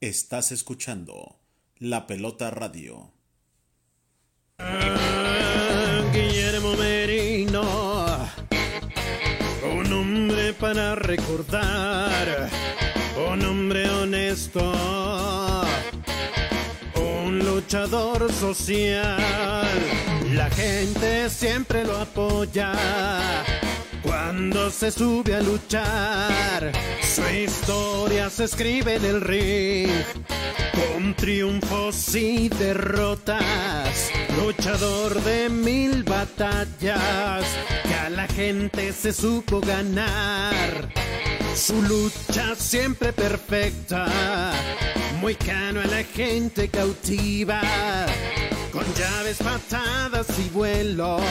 Estás escuchando La Pelota Radio. Guillermo Merino, un hombre para recordar, un hombre honesto, un luchador social. La gente siempre lo apoya cuando se sube a luchar. Su historia se escribe en el ring con triunfos y derrotas, luchador de mil batallas, que a la gente se supo ganar. Su lucha siempre perfecta, muy cano a la gente cautiva. Con llaves, patadas y vuelos,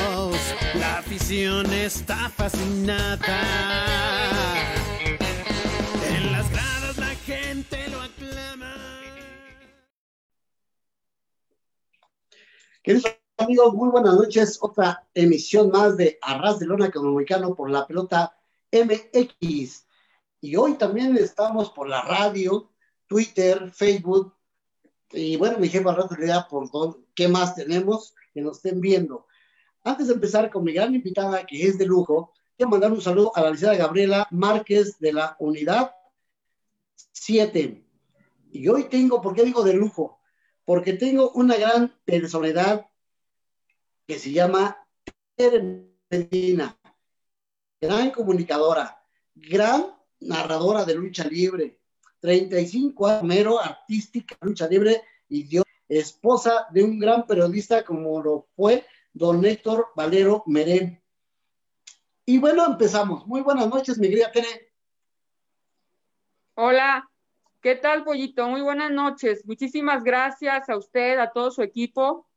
la afición está fascinada. En las gradas la gente lo aclama. Queridos amigos, muy buenas noches. Otra emisión más de Arras de Lona Comunicano por la pelota MX. Y hoy también estamos por la radio, Twitter, Facebook. Y bueno, mi jefa rato por todo, qué más tenemos que nos estén viendo. Antes de empezar con mi gran invitada, que es de lujo, quiero mandar un saludo a la licenciada Gabriela Márquez de la Unidad 7. Y hoy tengo, ¿por qué digo de lujo? Porque tengo una gran personalidad que se llama Tere Medina, gran comunicadora, gran narradora de lucha libre, 35 años, mero artística lucha libre y Dios, esposa de un gran periodista como lo fue don Héctor Valero Merén. Y bueno, empezamos. Muy buenas noches, mi querida Tere. Hola, ¿qué tal, Pollito? Muy buenas noches. Muchísimas gracias a usted, a todo su equipo.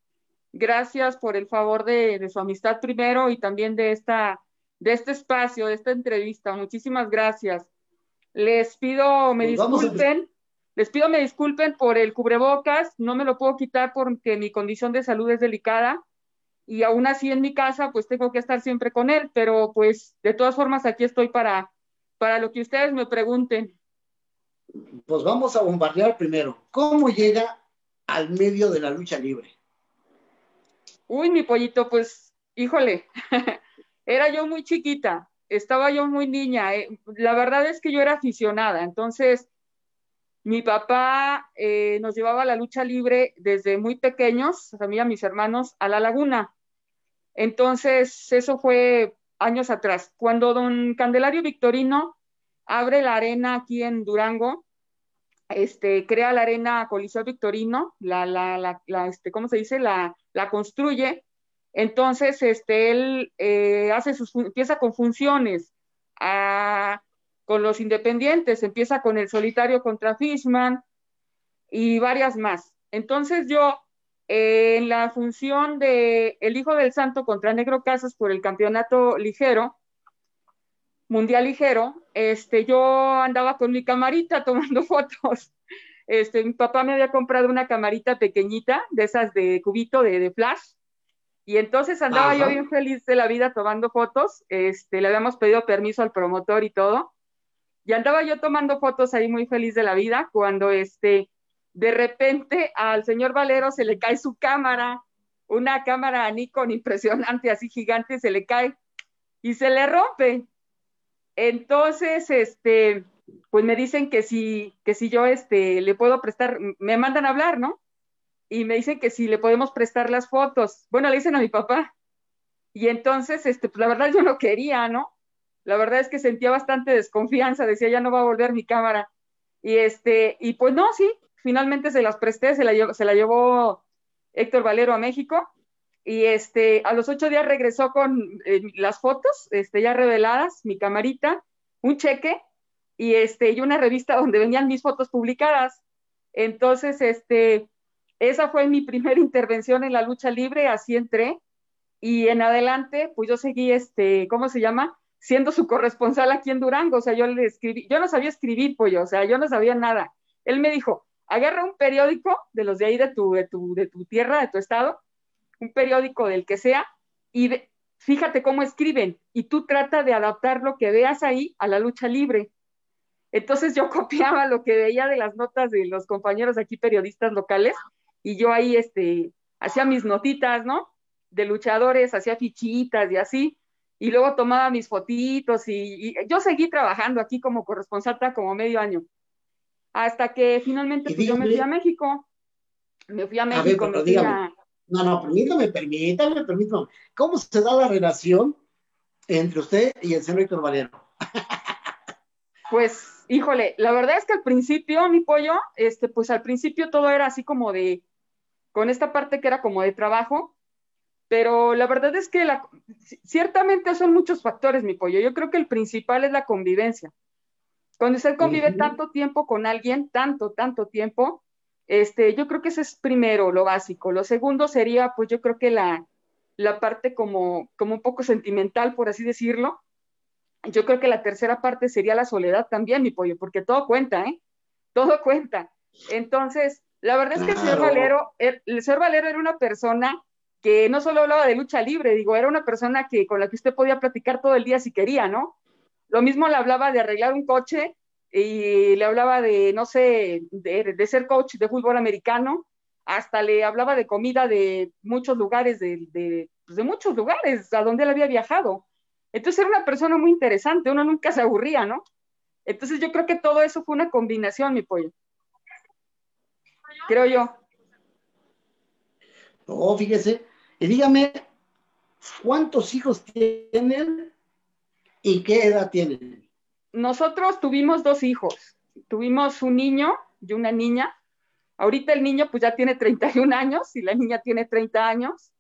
Gracias por el favor de, de su amistad primero y también de, esta, de este espacio, de esta entrevista. Muchísimas gracias. Les pido, me Pues disculpen, les pido me disculpen por el cubrebocas, no me lo puedo quitar porque mi condición de salud es delicada y aún así en mi casa pues tengo que estar siempre con él, pero pues de todas formas aquí estoy para, para lo que ustedes me pregunten. Pues vamos a bombardear primero. ¿Cómo llega al medio de la lucha libre? Uy, mi pollito, pues, híjole, era yo muy chiquita, estaba yo muy niña. eh, La verdad es que yo era aficionada, entonces mi papá eh, nos llevaba a la lucha libre desde muy pequeños, a mí a mis hermanos, a la laguna. Entonces, eso fue años atrás. Cuando don Candelario Victorino abre la arena aquí en Durango, este, crea la arena Coliseo Victorino, la, la, la, la, este, ¿cómo se dice? La, la construye. Entonces, este, él eh, hace sus, empieza con funciones, ah, con los independientes, empieza con el solitario contra Fishman y varias más. Entonces yo, eh, en la función de El Hijo del Santo contra Negro Casas por el campeonato ligero, mundial ligero, este, yo andaba con mi camarita tomando fotos. Este, mi papá me había comprado una camarita pequeñita, de esas de cubito de flash, y entonces andaba Ajá. yo bien feliz de la vida tomando fotos. Este, le habíamos pedido permiso al promotor y todo. Y andaba yo tomando fotos ahí muy feliz de la vida cuando este, de repente al señor Valero se le cae su cámara, una cámara Nikon impresionante, así gigante, se le cae y se le rompe. Entonces, este, pues me dicen que si, que si yo este, le puedo prestar, me mandan a hablar, ¿no? Y me dicen que si le podemos prestar las fotos. Bueno, le dicen a mi papá. Y entonces, este, pues la verdad yo no quería, ¿no? La verdad es que sentía bastante desconfianza, decía, ya no va a volver mi cámara. Y este, y pues no, sí, finalmente se las presté, se la, se la llevó Héctor Valero a México. Y este, a los ocho días regresó con eh, las fotos, este, ya reveladas, mi camarita, un cheque y este, y una revista donde venían mis fotos publicadas. Entonces, este, esa fue mi primera intervención en la lucha libre, así entré. Y en adelante, pues yo seguí, este, ¿cómo se llama? Siendo su corresponsal aquí en Durango. O sea, yo le escribí, yo no sabía escribir, yo, o sea, yo no sabía nada. Él me dijo, agarra un periódico de los de ahí de tu, de tu, de tu tierra, de tu estado, un periódico del que sea, y fíjate cómo escriben, y tú trata de adaptar lo que veas ahí a la lucha libre. Entonces yo copiaba lo que veía de las notas de los compañeros aquí periodistas locales y yo ahí este, hacía mis notitas, ¿no? De luchadores, hacía fichitas y así, y luego tomaba mis fotitos y, yo seguí trabajando aquí como corresponsal como medio año, hasta que finalmente pues, yo me fui a México. Me fui a México, me fui a... No, no, permítame, permítame, permítame. ¿Cómo se da la relación entre usted y el señor Héctor Valero? Pues, híjole, la verdad es que al principio, mi pollo, este, pues al principio todo era así como de, con esta parte que era como de trabajo, pero la verdad es que la, ciertamente son muchos factores, mi pollo. Yo creo que el principal es la convivencia. Cuando usted convive tanto tiempo con alguien, tanto, tanto tiempo, este, yo creo que ese es primero lo básico. Lo segundo sería, pues yo creo que la, la parte como, como un poco sentimental, por así decirlo, yo creo que la tercera parte sería la soledad también, mi pollo, porque todo cuenta, ¿eh? Todo cuenta. Entonces, la verdad es que el señor Valero, el, señor Valero era una persona que no solo hablaba de lucha libre, digo, era una persona que con la que usted podía platicar todo el día si quería, ¿no? Lo mismo le hablaba de arreglar un coche y le hablaba de, no sé, de, ser coach de fútbol americano, hasta le hablaba de comida de muchos lugares, de, de, pues de muchos lugares a donde él había viajado. Entonces era una persona muy interesante, uno nunca se aburría, ¿no? Entonces yo creo que todo eso fue una combinación, mi pollo. Creo yo. No, fíjese, y dígame, ¿cuántos hijos tienen y qué edad tienen? Nosotros tuvimos dos hijos. Tuvimos un niño y una niña. Ahorita el niño pues ya tiene 31 años y la niña tiene 30 años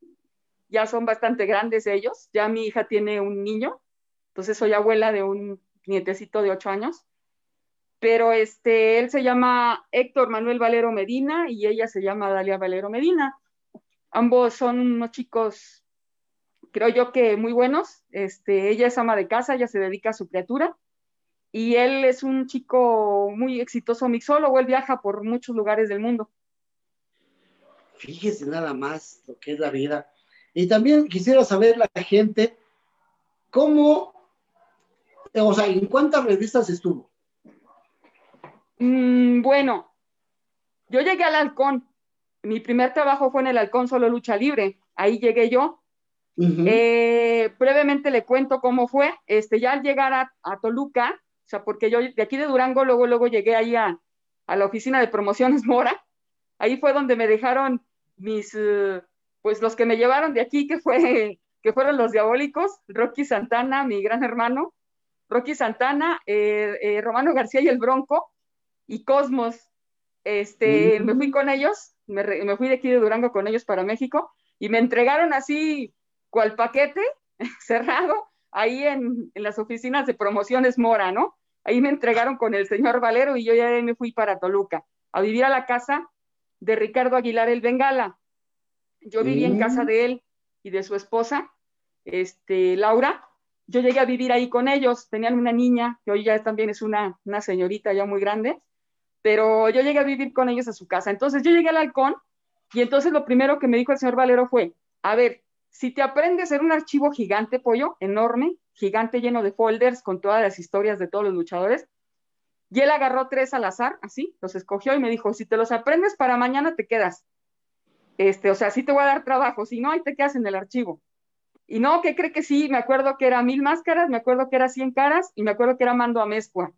ya son bastante grandes ellos, ya mi hija tiene un niño, entonces soy abuela de un nietecito de ocho años, pero este, él se llama Héctor Manuel Valero Medina y ella se llama Dalia Valero Medina. Ambos son unos chicos, creo yo que muy buenos. Este, ella es ama de casa, ella se dedica a su criatura y él es un chico muy exitoso mixólogo, él viaja por muchos lugares del mundo. Fíjese nada más lo que es la vida. Y también quisiera saber la gente cómo, o sea, ¿en cuántas revistas estuvo? Mm, bueno, yo llegué al Halcón. Mi primer trabajo fue en el Halcón Solo Lucha Libre. Ahí llegué yo. Eh, brevemente le cuento cómo fue. Este, ya al llegar a, Toluca, o sea, porque yo de aquí de Durango, luego, luego llegué ahí a, la oficina de promociones Mora. Ahí fue donde me dejaron mis, eh, pues los que me llevaron de aquí, que, fue, que fueron los diabólicos, Rocky Santana, mi gran hermano, Rocky Santana, eh, eh, Romano García y el Bronco, y Cosmos. Este, Me fui con ellos, me, fui de aquí de Durango con ellos para México, y me entregaron así, cual paquete cerrado, ahí en, en las oficinas de promociones Mora, ¿no? Ahí me entregaron con el señor Valero y yo ya me fui para Toluca, a vivir a la casa de Ricardo Aguilar el Bengala. Yo viví en casa mm. de él y de su esposa, este, Laura. Yo llegué a vivir ahí con ellos. Tenían una niña, que hoy ya también es una, una señorita ya muy grande, pero yo llegué a vivir con ellos a su casa. Entonces yo llegué al halcón y entonces lo primero que me dijo el señor Valero fue, a ver, si te aprendes en un archivo gigante, pollo, enorme, gigante lleno de folders con todas las historias de todos los luchadores, y él agarró tres al azar, así, los escogió y me dijo, si te los aprendes para mañana te quedas. Este, o sea, sí te voy a dar trabajo, si no, ahí te quedas en el archivo. Y no, ¿qué cree que sí? Me acuerdo que era mil máscaras, me acuerdo que era cien caras y me acuerdo que era mando a mezcua.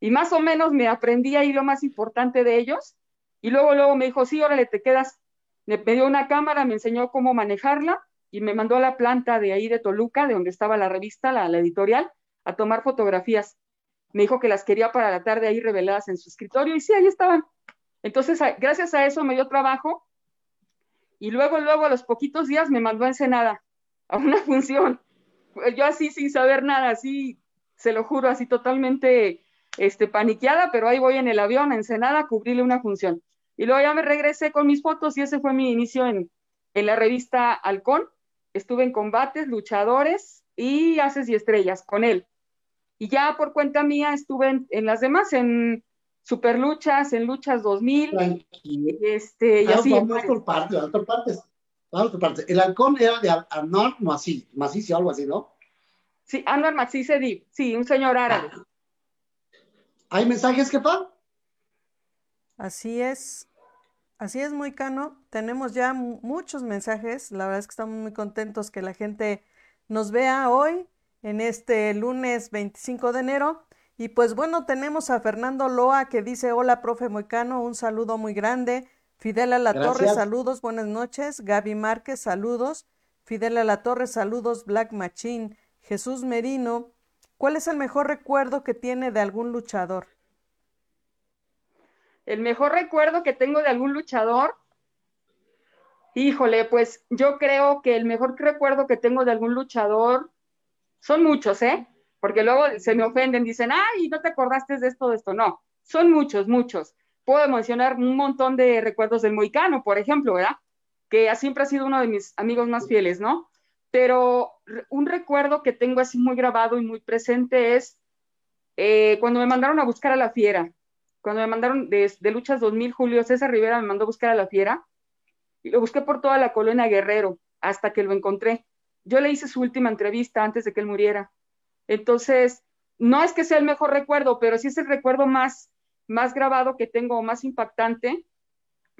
Y más o menos me aprendí ahí lo más importante de ellos. Y luego, luego me dijo, sí, órale, te quedas. Me pidió una cámara, me enseñó cómo manejarla y me mandó a la planta de ahí de Toluca, de donde estaba la revista, la, la editorial, a tomar fotografías. Me dijo que las quería para la tarde ahí reveladas en su escritorio y sí, ahí estaban. Entonces, gracias a eso me dio trabajo y luego, luego, a los poquitos días me mandó a Ensenada, a una función. Yo así sin saber nada, así, se lo juro, así totalmente este, paniqueada, pero ahí voy en el avión a Ensenada a cubrirle una función. Y luego ya me regresé con mis fotos y ese fue mi inicio en, en la revista Halcón. Estuve en combates, luchadores y haces y estrellas con él. Y ya por cuenta mía estuve en, en las demás, en super luchas, en luchas 2000. Tranquilo. Este, y así. Vamos por partes, vamos por partes. Vamos por partes. El halcón era de Anwar Maciz, o algo así, ¿no? Sí, Anwar Maciz sí, un señor árabe. ¿Hay mensajes, jefa? Así es. Así es, muy cano. Tenemos ya muchos mensajes. La verdad es que estamos muy contentos que la gente nos vea hoy, en este lunes 25 de enero. Y pues bueno, tenemos a Fernando Loa que dice, hola, profe Moicano, un saludo muy grande. Fidel a la Torre, saludos, buenas noches. Gaby Márquez, saludos. Fidel a la Torre, saludos. Black Machine. Jesús Merino, ¿cuál es el mejor recuerdo que tiene de algún luchador? El mejor recuerdo que tengo de algún luchador, híjole, pues yo creo que el mejor recuerdo que tengo de algún luchador son muchos, ¿eh? Porque luego se me ofenden, dicen, ay, no te acordaste de esto, de esto. No, son muchos, muchos. Puedo mencionar un montón de recuerdos del Moicano, por ejemplo, ¿verdad? Que siempre ha sido uno de mis amigos más fieles, ¿no? Pero un recuerdo que tengo así muy grabado y muy presente es eh, cuando me mandaron a buscar a la fiera cuando me mandaron de, Luchas 2000, Julio César Rivera me mandó a buscar a la fiera y lo busqué por toda la colonia Guerrero hasta que lo encontré. Yo le hice su última entrevista antes de que él muriera. Entonces, no es que sea el mejor recuerdo, pero sí es el recuerdo más, más grabado que tengo, más impactante,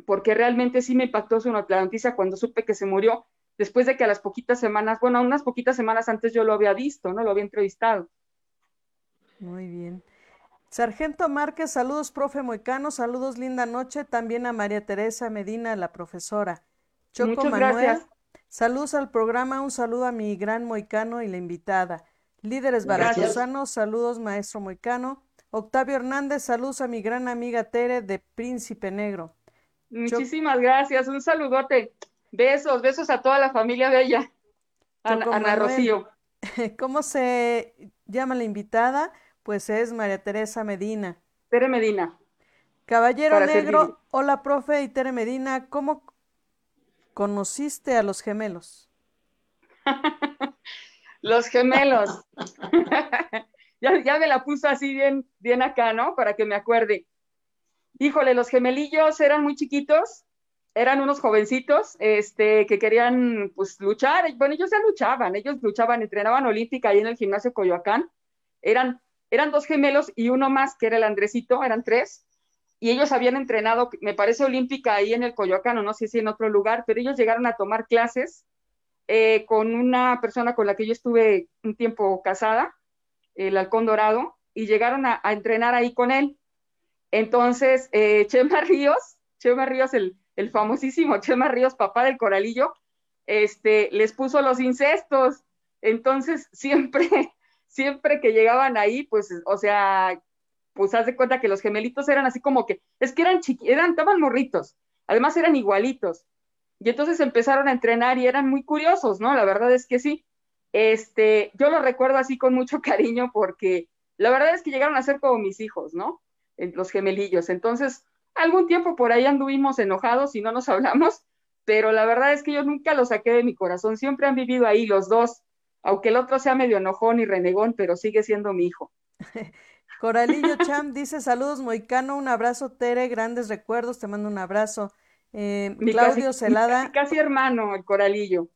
porque realmente sí me impactó su, noticia cuando supe que se murió, después de que a las poquitas semanas, bueno, unas poquitas semanas antes yo lo había visto, ¿no? Lo había entrevistado. Muy bien. Sargento Márquez, saludos, profe Moicano, saludos, linda noche, también a María Teresa Medina, la profesora. Choco Manuel, saludos al programa, un saludo a mi gran Moicano y la invitada. Líderes baracosanos, saludos, maestro Moicano. Octavio Hernández, saludos a mi gran amiga Tere de Príncipe Negro. Muchísimas gracias, un saludote. Besos, besos a toda la familia de ella. Ana, Ana Rocío. ¿Cómo se llama la invitada? Pues es María Teresa Medina. Tere Medina. Caballero Negro, hola profe y Tere Medina, ¿cómo conociste a los gemelos? los gemelos. ya, ya, me la puso así bien, bien acá, ¿no? Para que me acuerde. Híjole, los gemelillos eran muy chiquitos, eran unos jovencitos, este, que querían, pues, luchar. Bueno, ellos ya luchaban, ellos luchaban, entrenaban olímpica ahí en el gimnasio Coyoacán. Eran eran dos gemelos y uno más, que era el Andresito, eran tres, y ellos habían entrenado, me parece olímpica ahí en el Coyoacán, o no sé si en otro lugar, pero ellos llegaron a tomar clases eh, con una persona con la que yo estuve un tiempo casada, el Halcón Dorado, y llegaron a, entrenar ahí con él. Entonces, eh, Chema Ríos, Chema Ríos, el, el famosísimo Chema Ríos, papá del coralillo, este, les puso los incestos. Entonces, siempre, siempre que llegaban ahí, pues, o sea, pues haz de cuenta que los gemelitos eran así como que, es que eran chiquitos, eran, estaban morritos, además eran igualitos. Y entonces empezaron a entrenar y eran muy curiosos, ¿no? La verdad es que sí. Este, yo lo recuerdo así con mucho cariño porque la verdad es que llegaron a ser como mis hijos, ¿no? Los gemelillos. Entonces, algún tiempo por ahí anduvimos enojados y no nos hablamos, pero la verdad es que yo nunca los saqué de mi corazón, siempre han vivido ahí los dos aunque el otro sea medio enojón y renegón, pero sigue siendo mi hijo. Coralillo Cham dice saludos Moicano, un abrazo Tere, grandes recuerdos, te mando un abrazo. Eh, Claudio Celada. Casi, hermano, el Coralillo.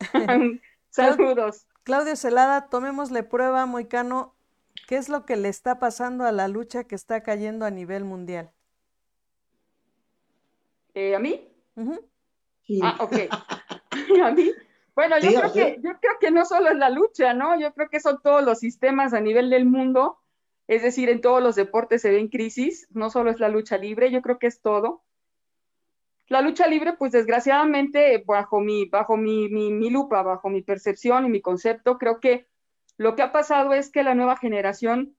saludos. Claudio Celada, tomémosle prueba Moicano, ¿qué es lo que le está pasando a la lucha que está cayendo a nivel mundial? Eh, ¿A mí? Ah, ok. a mí, bueno, yo, creo que, yo creo que no solo es la lucha, ¿no? Yo creo que son todos los sistemas a nivel del mundo, es decir, en todos los deportes se ve en crisis, no solo es la lucha libre, yo creo que es todo. La lucha libre, pues desgraciadamente, bajo mi, bajo mi, mi lupa, bajo mi percepción y mi concepto, creo que lo que ha pasado es que la nueva generación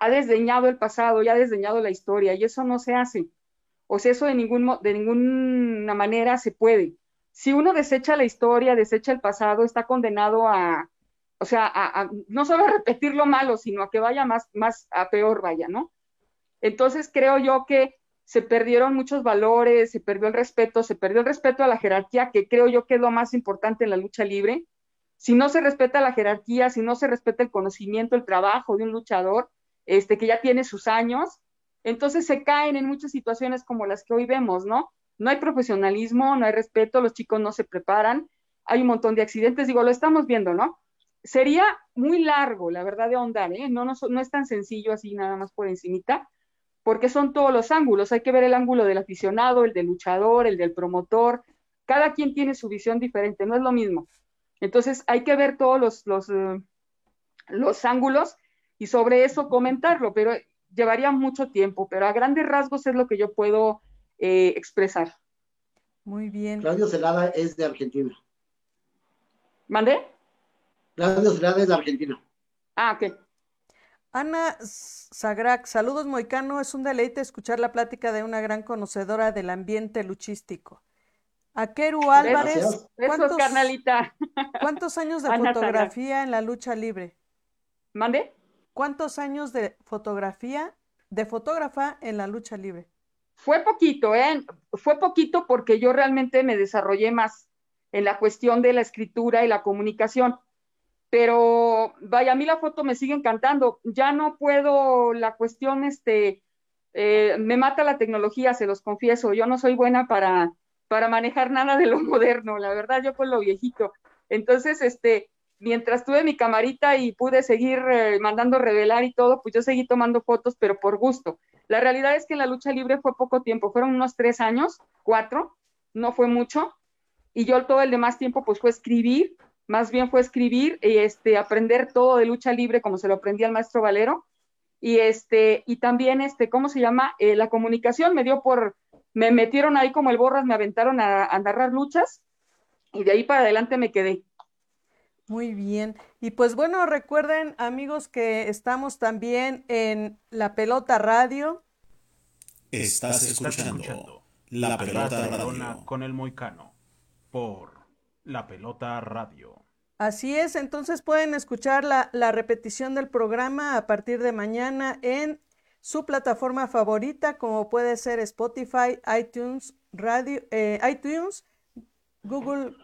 ha desdeñado el pasado y ha desdeñado la historia, y eso no se hace. O sea, eso de, ningún, de ninguna manera se puede si uno desecha la historia, desecha el pasado, está condenado a, o sea, no solo a repetir lo malo, sino a que vaya más, más a peor, vaya, ¿no? Entonces creo yo que se perdieron muchos valores, se perdió el respeto, se perdió el respeto a la jerarquía, que creo yo que más importante en la lucha libre. Si no se respeta la jerarquía, si no se respeta el conocimiento, el trabajo de un luchador, este, que ya tiene sus años, entonces se caen en muchas situaciones como las que hoy vemos, ¿no? no hay profesionalismo, no hay respeto, los chicos no se preparan, hay un montón de accidentes, digo, lo estamos viendo, ¿no? Sería muy largo, la verdad, de ahondar, ¿eh? No, no, es tan sencillo así nada más por encimita, porque son todos los ángulos. Hay que ver el ángulo del aficionado, el del luchador, el del promotor. Cada quien tiene su visión diferente, no es lo mismo. Entonces hay que ver todos los, los, eh, los ángulos y sobre eso comentarlo, pero llevaría mucho tiempo, pero a grandes rasgos es lo que yo puedo eh, expresar. Muy bien. Claudio Celada es de Argentina. ¿Mandé? Claudio Celada es de Argentina. Ah, ok. Ana Sagrac, saludos Moicano, es un deleite escuchar la plática de una gran conocedora del ambiente luchístico. Akeru Álvarez, ¿cuántos, carnalita. ¿cuántos años de Ana fotografía en la lucha libre? ¿Mande? ¿Cuántos años de fotografía, de fotógrafa en la lucha libre? Fue poquito, ¿eh? Fue poquito porque yo realmente me desarrollé más en la cuestión de la escritura y la comunicación. Pero vaya, a mí la foto me sigue encantando. Ya no puedo, la cuestión, este, eh, me mata la tecnología, se los confieso. Yo no soy buena para, para manejar nada de lo moderno, la verdad, yo con lo viejito. Entonces, este, mientras tuve mi camarita y pude seguir eh, mandando revelar y todo, pues yo seguí tomando fotos, pero por gusto. La realidad es que la lucha libre fue poco tiempo, fueron unos tres años, cuatro, no fue mucho, y yo todo el demás tiempo pues fue escribir, más bien fue escribir y este, aprender todo de lucha libre como se lo aprendí al maestro Valero, y este, y también este, ¿cómo se llama? Eh, la comunicación me dio por, me metieron ahí como el borras, me aventaron a narrar luchas, y de ahí para adelante me quedé. Muy bien. Y pues bueno, recuerden amigos que estamos también en La Pelota Radio. Estás escuchando La Pelota Radio. con el Moicano por La Pelota Radio. Así es, entonces pueden escuchar la, la repetición del programa a partir de mañana en su plataforma favorita, como puede ser Spotify, iTunes, Radio, eh, iTunes, Google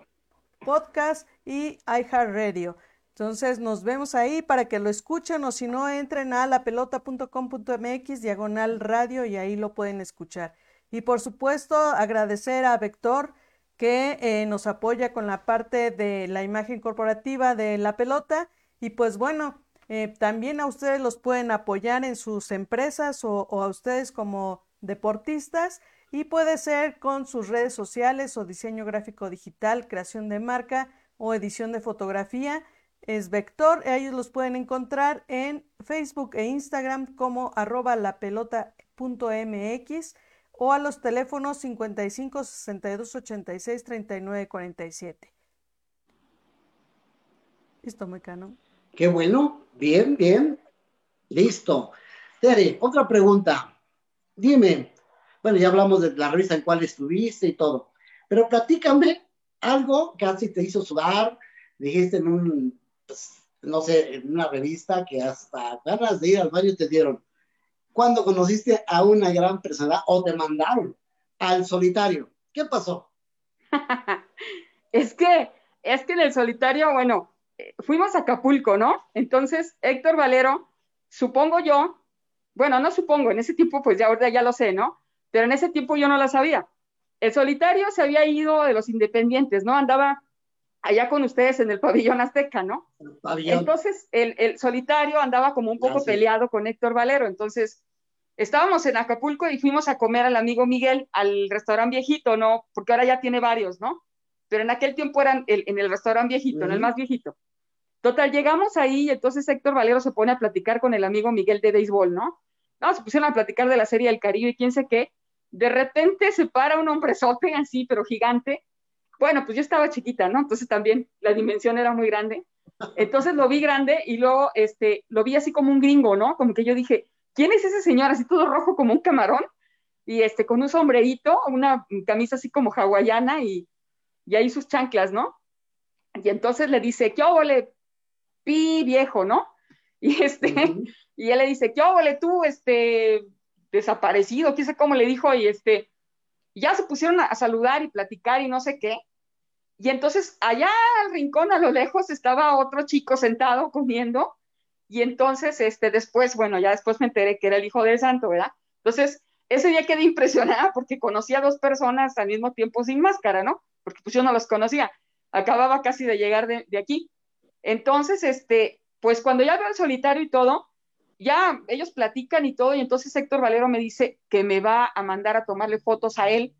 Podcast y iHeartRadio. Entonces nos vemos ahí para que lo escuchen o si no entren a lapelota.com.mx diagonal radio y ahí lo pueden escuchar. Y por supuesto agradecer a Vector que eh, nos apoya con la parte de la imagen corporativa de la pelota y pues bueno, eh, también a ustedes los pueden apoyar en sus empresas o, o a ustedes como deportistas y puede ser con sus redes sociales o diseño gráfico digital, creación de marca o edición de fotografía. Es Vector, ellos los pueden encontrar en Facebook e Instagram como arroba lapelota.mx o a los teléfonos 55 62 86 39 47. Listo, Mecano. Qué bueno, bien, bien. Listo. Tere, otra pregunta. Dime, bueno, ya hablamos de la revista en cual estuviste y todo, pero platícame algo que así te hizo sudar, dijiste en un, pues, no sé, en una revista que hasta ganas de ir al baño te dieron. Cuando conociste a una gran persona o te mandaron al solitario, ¿qué pasó? es que, es que en el solitario, bueno, fuimos a Acapulco, ¿no? Entonces, Héctor Valero, supongo yo, bueno, no supongo, en ese tiempo, pues ya ahora ya lo sé, ¿no? Pero en ese tiempo yo no la sabía. El solitario se había ido de los independientes, ¿no? Andaba allá con ustedes en el pabellón azteca, ¿no? Pabellón. Entonces, el, el, solitario andaba como un poco peleado con Héctor Valero. Entonces, estábamos en Acapulco y fuimos a comer al amigo Miguel al restaurante viejito, ¿no? Porque ahora ya tiene varios, ¿no? Pero en aquel tiempo eran el- en el restaurante viejito, en el más viejito. Total, llegamos ahí y entonces Héctor Valero se pone a platicar con el amigo Miguel de béisbol, ¿no? No, se pusieron a platicar de la serie del Caribe y quién sé qué. De repente se para un hombrezote así, pero gigante. Bueno, pues yo estaba chiquita, ¿no? Entonces también la dimensión era muy grande. Entonces lo vi grande y luego este, lo vi así como un gringo, ¿no? Como que yo dije, ¿quién es ese señor? Así todo rojo como un camarón y este, con un sombrerito, una camisa así como hawaiana y, y ahí sus chanclas, ¿no? Y entonces le dice, ¿qué óvole, pi viejo, ¿no? Y este, y él le dice, ¿qué óvole tú, este, desaparecido? ¿Qué sé cómo le dijo? Y este, ya se pusieron a, a saludar y platicar y no sé qué. Y entonces allá al rincón, a lo lejos, estaba otro chico sentado comiendo. Y entonces, este, después, bueno, ya después me enteré que era el hijo del santo, ¿verdad? Entonces, ese día quedé impresionada porque conocí a dos personas al mismo tiempo sin máscara, ¿no? Porque pues yo no los conocía. Acababa casi de llegar de, de aquí. Entonces, este, pues cuando ya veo el solitario y todo, ya ellos platican y todo, y entonces Héctor Valero me dice que me va a mandar a tomarle fotos a él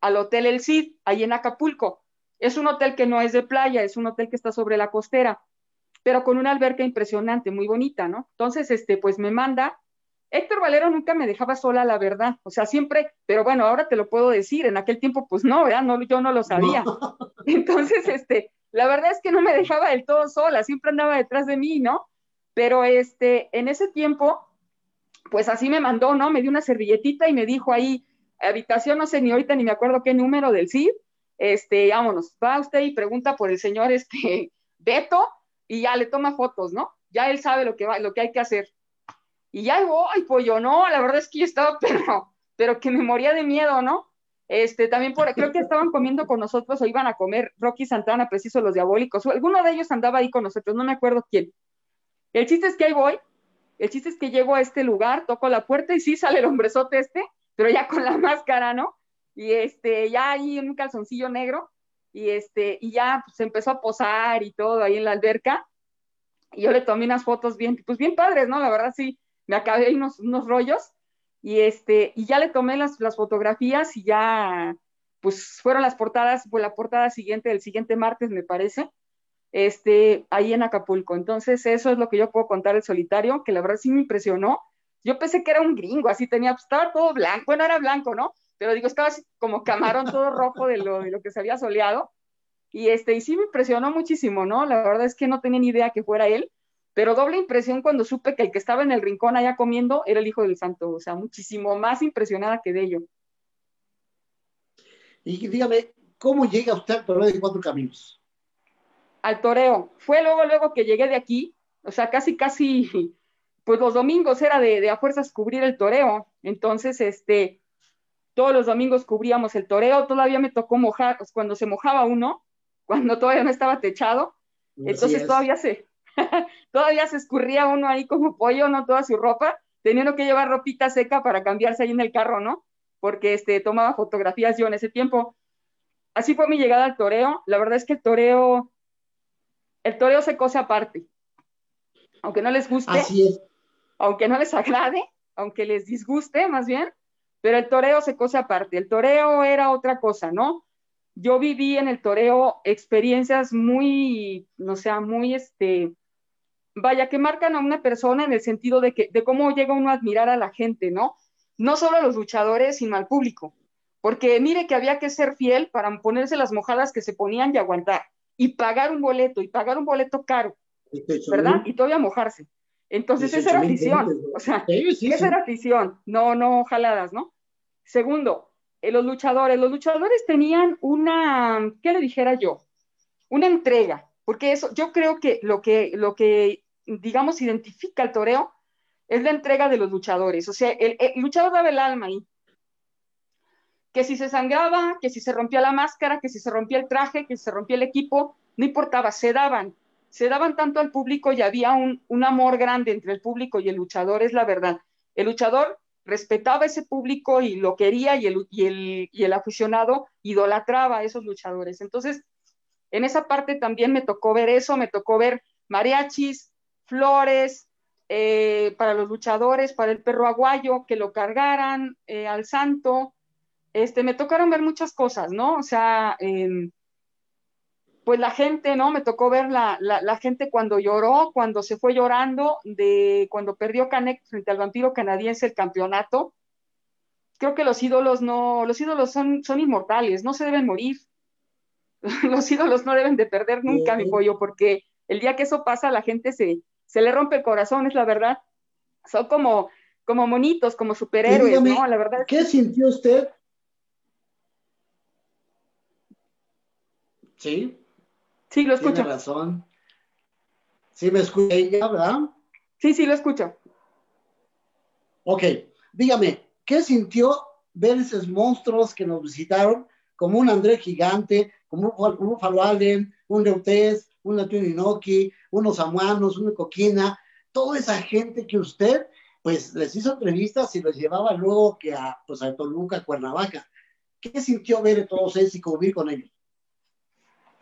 al Hotel El Cid, ahí en Acapulco. Es un hotel que no es de playa, es un hotel que está sobre la costera, pero con una alberca impresionante, muy bonita, ¿no? Entonces, este, pues me manda. Héctor Valero nunca me dejaba sola, la verdad. O sea, siempre, pero bueno, ahora te lo puedo decir, en aquel tiempo, pues no, ¿verdad? No, yo no lo sabía. Entonces, este, la verdad es que no me dejaba del todo sola, siempre andaba detrás de mí, ¿no? Pero este, en ese tiempo, pues así me mandó, ¿no? Me dio una servilletita y me dijo ahí, habitación, no sé ni ahorita ni me acuerdo qué número del CID, este, vámonos, va usted y pregunta por el señor este, Beto y ya le toma fotos, ¿no? Ya él sabe lo que, va, lo que hay que hacer. Y ya voy, yo no, la verdad es que yo estaba, pero, pero que me moría de miedo, ¿no? Este, también creo que estaban comiendo con nosotros o iban a comer Rocky Santana, preciso los diabólicos, alguno de ellos andaba ahí con nosotros, no me acuerdo quién. El chiste es que ahí voy, el chiste es que llego a este lugar, toco la puerta y sí sale el hombrezote este, pero ya con la máscara, ¿no? Y este, ya ahí en un calzoncillo negro, y este, y ya pues, se empezó a posar y todo ahí en la alberca, y yo le tomé unas fotos bien, pues bien padres, ¿no? La verdad sí, me acabé ahí unos, unos rollos, y este, y ya le tomé las, las fotografías y ya, pues fueron las portadas, fue la portada siguiente del siguiente martes, me parece, este, ahí en Acapulco. Entonces, eso es lo que yo puedo contar el solitario, que la verdad sí me impresionó. Yo pensé que era un gringo, así tenía, pues, estaba todo blanco, bueno, era blanco, ¿no? Pero digo, estaba así como camarón todo rojo de lo, de lo que se había soleado. Y este, y sí me impresionó muchísimo, ¿no? La verdad es que no tenía ni idea que fuera él, pero doble impresión cuando supe que el que estaba en el rincón allá comiendo era el hijo del santo, o sea, muchísimo más impresionada que de ello. Y dígame, ¿cómo llega usted al torneo de cuatro caminos? al toreo. Fue luego, luego que llegué de aquí, o sea, casi, casi, pues los domingos era de, de a fuerzas cubrir el toreo. Entonces, este, todos los domingos cubríamos el toreo, todavía me tocó mojar, pues, cuando se mojaba uno, cuando todavía no estaba techado, entonces todavía se, todavía se escurría uno ahí como pollo, no toda su ropa, teniendo que llevar ropita seca para cambiarse ahí en el carro, ¿no? Porque este, tomaba fotografías yo en ese tiempo. Así fue mi llegada al toreo. La verdad es que el toreo el toreo se cose aparte. Aunque no les guste, aunque no les agrade, aunque les disguste más bien, pero el toreo se cose aparte. El toreo era otra cosa, ¿no? Yo viví en el toreo experiencias muy, no sé, muy, este, vaya, que marcan a una persona en el sentido de, que, de cómo llega uno a admirar a la gente, ¿no? No solo a los luchadores, sino al público. Porque mire que había que ser fiel para ponerse las mojadas que se ponían y aguantar y pagar un boleto, y pagar un boleto caro, ¿verdad? Y todavía mojarse. Entonces, esa era afición. O sea, esa era afición, no, no jaladas, ¿no? Segundo, eh, los luchadores. Los luchadores tenían una, ¿qué le dijera yo? Una entrega, porque eso, yo creo que lo que, lo que digamos, identifica el toreo es la entrega de los luchadores. O sea, el, luchador daba el alma ahí que si se sangraba, que si se rompía la máscara, que si se rompía el traje, que se rompía el equipo, no importaba, se daban, se daban tanto al público y había un, amor grande entre el público y el luchador, es la verdad. El luchador respetaba ese público y lo quería y el, y el, y el aficionado idolatraba a esos luchadores. Entonces, en esa parte también me tocó ver eso, me tocó ver mariachis, flores, eh, para los luchadores, para el perro aguayo, que lo cargaran eh, al santo, este, me tocaron ver muchas cosas, ¿no? O sea, em, pues la gente, ¿no? Me tocó ver la, gente cuando lloró, cuando se fue llorando, de cuando perdió Canek frente al vampiro canadiense el campeonato. Creo que los ídolos no, los ídolos son, son inmortales, no se deben morir. los ídolos no deben de perder nunca, mi pollo, porque el día que eso pasa, la gente se, se le rompe el corazón, es la verdad. Son como, como monitos, como superhéroes, ¿no? La verdad. ¿Qué sintió usted Sí. Sí, lo escucho. Tiene razón. Sí, me escucha ella, ¿verdad? Sí, sí, lo escucho. Ok, dígame, ¿qué sintió ver esos monstruos que nos visitaron, como un André Gigante, como un, Falo Allen, un Reutez, un Latino Inoki, unos Samuanos, una Coquina, toda esa gente que usted, pues, les hizo entrevistas y los llevaba luego que a, pues, a Toluca, Cuernavaca. ¿Qué sintió ver todos ellos y convivir con ellos?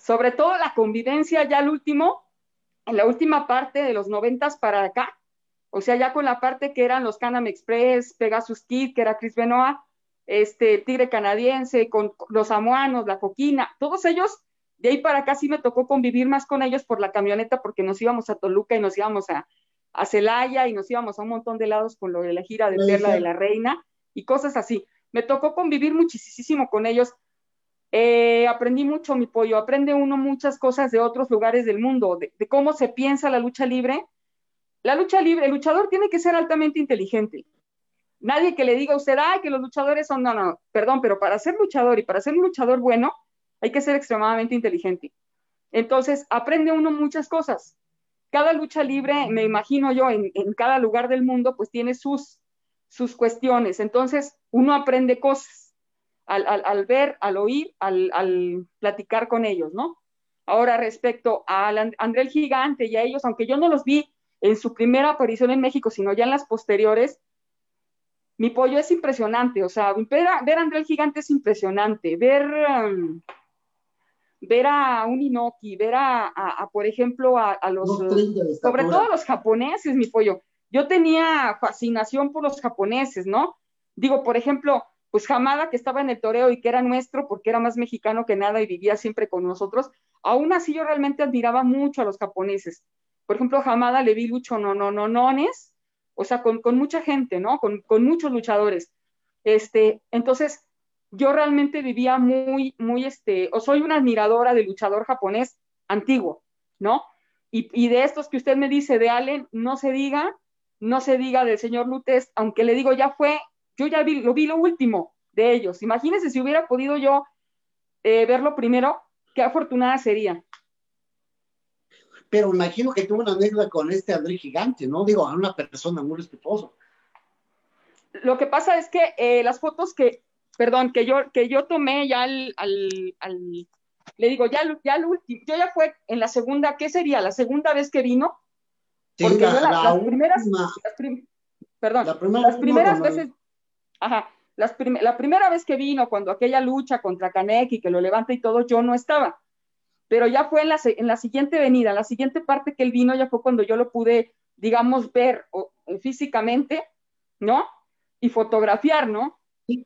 sobre todo la convivencia ya al último, en la última parte de los noventas para acá, O sea, ya con la parte que eran los Canam Express, Pegasus Kid, que era Chris Benoit, este Tigre Canadiense, con los samoanos, la Coquina, todos ellos, de ahí para acá sí me tocó convivir más con ellos por la camioneta porque nos íbamos a Toluca y nos íbamos a, a Celaya y nos íbamos a un montón de lados con lo de la gira de Perla de la Reina y cosas así. Me tocó convivir muchísimo con ellos. Eh, aprendí mucho, mi pollo. Aprende uno muchas cosas de otros lugares del mundo, de, cómo se piensa la lucha libre. La lucha libre, el luchador tiene que ser altamente inteligente. Nadie que le diga a usted, ay, que los luchadores son, no, no, perdón, pero para ser luchador y para ser un luchador bueno, hay que ser extremadamente inteligente. Entonces, aprende uno muchas cosas. Cada lucha libre, me imagino yo, en, cada lugar del mundo, pues tiene sus, sus cuestiones. Entonces, uno aprende cosas al, al, ver, al oír, al, al, platicar con ellos, ¿no? Ahora, respecto a André el Gigante y a ellos, aunque yo no los vi en su primera aparición en México, sino ya en las posteriores, mi pollo es impresionante, o sea, ver a, ver a André el Gigante es impresionante, ver, um, ver a un Inoki, ver a, a, por ejemplo, a, los, sobre todo a los japoneses, mi pollo, yo tenía fascinación por los japoneses, ¿no? Digo, por ejemplo, pues Hamada, que estaba en el toreo y que era nuestro porque era más mexicano que nada y vivía siempre con nosotros, aún así yo realmente admiraba mucho a los japoneses. Por ejemplo, Hamada le vi lucho no, no, no, nones, o sea, con, mucha gente, ¿no? Con, con, muchos luchadores. Este, entonces, yo realmente vivía muy, muy, este, o soy una admiradora del luchador japonés antiguo, ¿no? Y, y de estos que usted me dice de Allen, no se diga, no se diga del señor Lutes, aunque le digo, ya fue, yo ya vi, lo vi lo último de ellos. Imagínense si hubiera podido yo eh, verlo primero, qué afortunada sería. Pero imagino que tuvo una anécdota con este André Gigante, ¿no? Digo, a una persona muy respetuosa. Lo que pasa es que eh, las fotos que, perdón, que yo, que yo tomé ya al, al, al le digo, ya, ya el último, yo ya fue en la segunda, ¿qué sería? La segunda vez que vino, porque la, las primeras, perdón, las primeras veces, ajá, la primera vez que vino, cuando aquella lucha contra y que lo levanta y todo, yo no estaba. Pero ya fue en la, en la siguiente venida, la siguiente parte que él vino, ya fue cuando yo lo pude, digamos, ver eh, físicamente, ¿no? Y fotografiar, ¿no?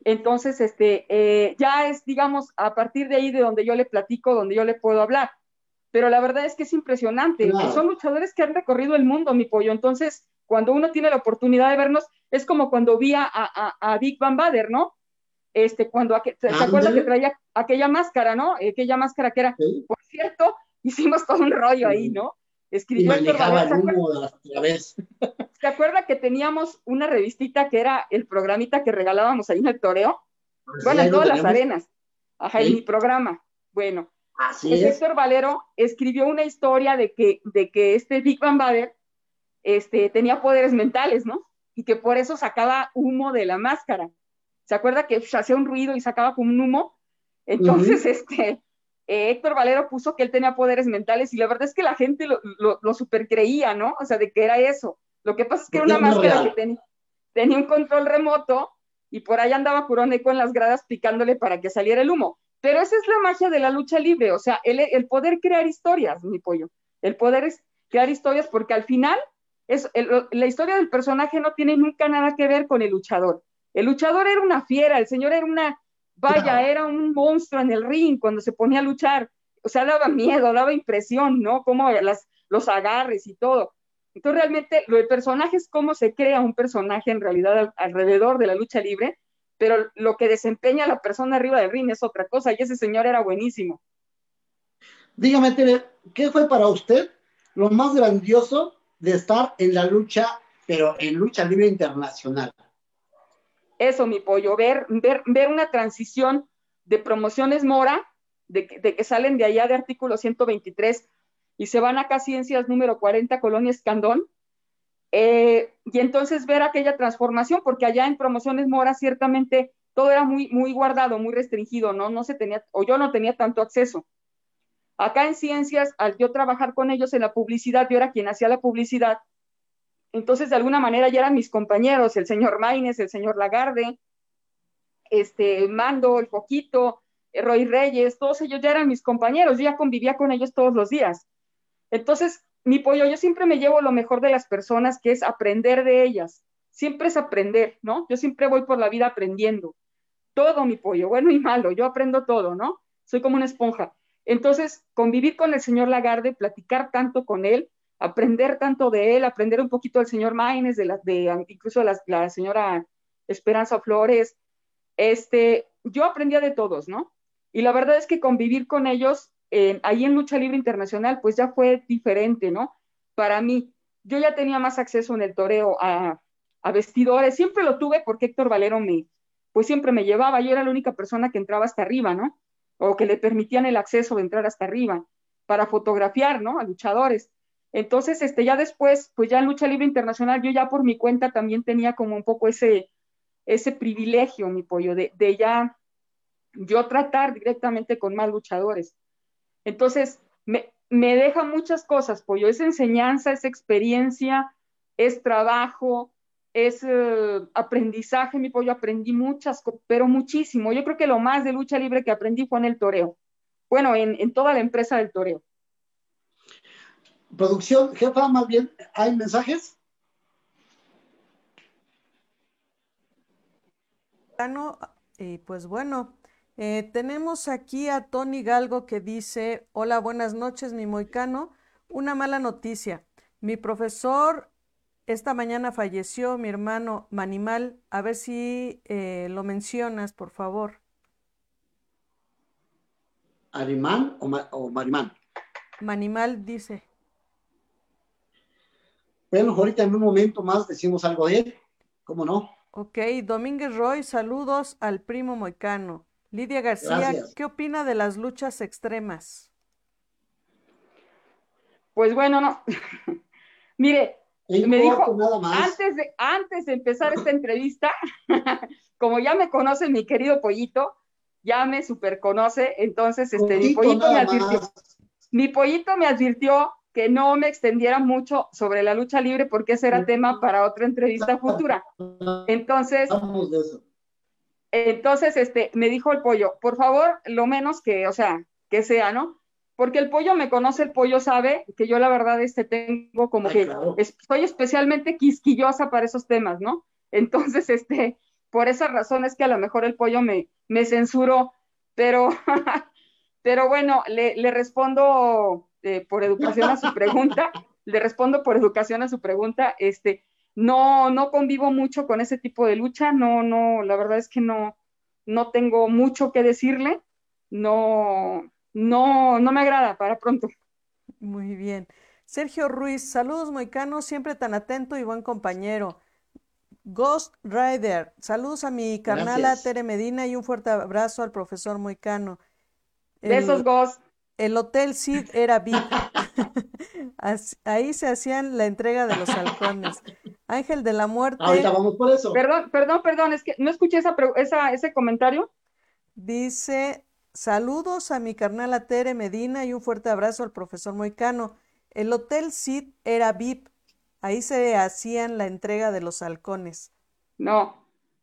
Entonces, este, eh, ya es, digamos, a partir de ahí de donde yo le platico, donde yo le puedo hablar pero la verdad es que es impresionante. Son luchadores que han recorrido el mundo, mi pollo. Entonces, cuando uno tiene la oportunidad de vernos, es como cuando vi a, a, a Big Van Bader, ¿no? Este, cuando, ¿se acuerdan que traía aquella máscara, ¿no? Aquella máscara que era, por cierto, hicimos todo un rollo ahí, ¿no? Escribió y vez. ¿Se acuerda que teníamos una revistita que era el programita que regalábamos ahí en el toreo? bueno, en todas las arenas. Ajá, en mi programa. Bueno, Así es. Héctor Valero escribió una historia de que, de que este Big Van Bader este, tenía poderes mentales, ¿no? Y que por eso sacaba humo de la máscara. ¿Se acuerda que hacía un ruido y sacaba como un humo? Entonces, este, eh, Héctor Valero puso que él tenía poderes mentales y la verdad es que la gente lo, lo, super creía, ¿no? O sea, de que era eso. Lo que pasa es que era una máscara que tenía un control remoto y por ahí andaba Curoneco en las gradas picándole para que saliera el humo. Pero esa es la magia de la lucha libre, o sea, el, el poder crear historias, mi pollo. El poder es crear historias porque al final es, la historia del personaje no tiene nunca nada que ver con el luchador. El luchador era una fiera, el señor era una, vaya, era un monstruo en el ring cuando se ponía a luchar. O sea, daba miedo, daba impresión, ¿no? Como las, los agarres y todo. Entonces, realmente, lo del personaje es cómo se crea un personaje en realidad alrededor de la lucha libre pero lo que desempeña la persona arriba del ring es otra cosa, y ese señor era buenísimo. Dígame, Tere, ¿qué fue para usted lo más grandioso de estar en la lucha, pero en lucha libre internacional? Eso, mi pollo, ver, ver, ver una transición de promociones Mora, de, de, que salen de allá de artículo 123 y se van acá a Ciencias número 40, Colonia Escandón, eh, y entonces ver aquella transformación, porque allá en Promociones Mora ciertamente todo era muy, muy guardado, muy restringido, ¿no? No se tenía, o yo no tenía tanto acceso. Acá en Ciencias, al yo trabajar con ellos en la publicidad, yo era quien hacía la publicidad, entonces de alguna manera ya eran mis compañeros, el señor Maines, el señor Lagarde, este, Mando, el Foquito, Roy Reyes, todos ellos ya eran mis compañeros, yo ya convivía con ellos todos los días. Entonces, mi pollo, yo siempre me llevo lo mejor de las personas, que es aprender de ellas. Siempre es aprender, ¿no? Yo siempre voy por la vida aprendiendo. Todo mi pollo, bueno y malo, yo aprendo todo, ¿no? Soy como una esponja. Entonces, convivir con el señor Lagarde, platicar tanto con él, aprender tanto de él, aprender un poquito del señor Maines, de, la, de incluso la, la señora Esperanza Flores, este, yo aprendía de todos, ¿no? Y la verdad es que convivir con ellos ahí en lucha libre internacional, pues ya fue diferente, ¿no? Para mí, yo ya tenía más acceso en el toreo a, a vestidores, siempre lo tuve porque Héctor Valero me, pues siempre me llevaba, yo era la única persona que entraba hasta arriba, ¿no? O que le permitían el acceso de entrar hasta arriba para fotografiar, ¿no? A luchadores. Entonces, este, ya después, pues ya en lucha libre internacional, yo ya por mi cuenta también tenía como un poco ese, ese privilegio, mi pollo, de, de ya yo tratar directamente con más luchadores. Entonces, me, me deja muchas cosas, pollo. Es enseñanza, es experiencia, es trabajo, es eh, aprendizaje, mi pollo. Aprendí muchas, pero muchísimo. Yo creo que lo más de lucha libre que aprendí fue en el toreo. Bueno, en, en toda la empresa del toreo. Producción, jefa, más bien, ¿hay mensajes? Y pues bueno, eh, tenemos aquí a Tony Galgo que dice, hola, buenas noches, mi moicano. Una mala noticia. Mi profesor esta mañana falleció, mi hermano Manimal. A ver si eh, lo mencionas, por favor. ¿Animal o, ma o Marimán? Manimal dice. Bueno, ahorita en un momento más decimos algo de él. ¿Cómo no? Ok, Domínguez Roy, saludos al primo moicano. Lidia García, Gracias. ¿qué opina de las luchas extremas? Pues bueno, no. Mire, me dijo, nada más. antes de, antes de empezar esta entrevista, como ya me conoce mi querido pollito, ya me super conoce, entonces este, mi pollito me advirtió, más. mi pollito me advirtió que no me extendiera mucho sobre la lucha libre porque ese era tema para otra entrevista futura. Entonces, entonces, este, me dijo el pollo, por favor, lo menos que, o sea, que sea, ¿no? Porque el pollo me conoce, el pollo sabe que yo la verdad este tengo como Ay, que claro. es- soy especialmente quisquillosa para esos temas, ¿no? Entonces, este, por esa razón es que a lo mejor el pollo me, me censuró, pero, pero bueno, le, le respondo eh, por educación a su pregunta, le respondo por educación a su pregunta, este, no, no convivo mucho con ese tipo de lucha, no, no, la verdad es que no, no tengo mucho que decirle, no, no, no me agrada para pronto. Muy bien. Sergio Ruiz, saludos moicanos, siempre tan atento y buen compañero. Ghost Rider, saludos a mi carnala Gracias. Tere Medina y un fuerte abrazo al profesor Moicano. Besos, Gos. El Hotel Cid era VIP. Ahí se hacían la entrega de los halcones. Ángel de la Muerte Ahorita vamos por eso. Perdón, perdón, perdón, es que no escuché esa, esa, ese comentario. dice, saludos a mi carnala Tere Medina y un fuerte abrazo al profesor Moicano. El Hotel Cid era VIP. Ahí se hacían la entrega de los halcones. No,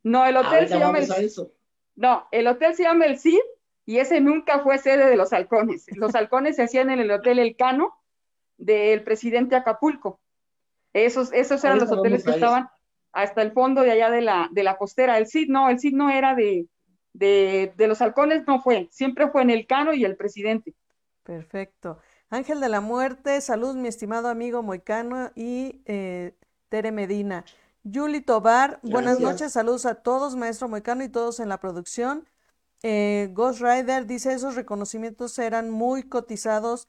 no, el hotel Ahorita se llama el, vamos a eso. no, el hotel se llama el Cid y ese nunca fue sede de los halcones. Los halcones se hacían en el hotel El Cano del presidente Acapulco. Esos, esos eran los hoteles que estaban hasta el fondo de allá de la, de la costera. El Cid no, el Cid no era de, de, de los halcones, no fue. Siempre fue en el Cano y el presidente. Perfecto. Ángel de la Muerte, salud, mi estimado amigo Moicano y eh, Tere Medina. Yuli Tobar, buenas Gracias. noches, saludos a todos, maestro Moicano y todos en la producción. Eh, Ghost Rider dice, esos reconocimientos eran muy cotizados,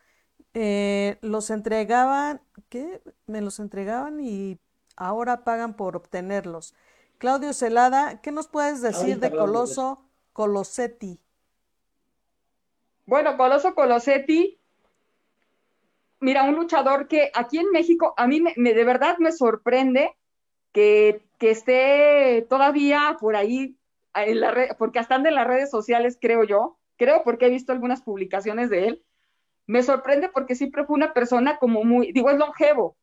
eh, los entregaban, ¿qué? Me los entregaban y ahora pagan por obtenerlos. Claudio Celada, ¿qué nos puedes decir Ahorita de. Coloso Colosetti? Bueno, Coloso Colosetti, mira, un luchador que aquí en México, a mí me, me- de verdad me sorprende que, que esté todavía por ahí, porque hasta en las redes sociales, creo yo, creo porque he visto algunas publicaciones de él. Me sorprende porque siempre fue una persona como muy, digo, es longevo,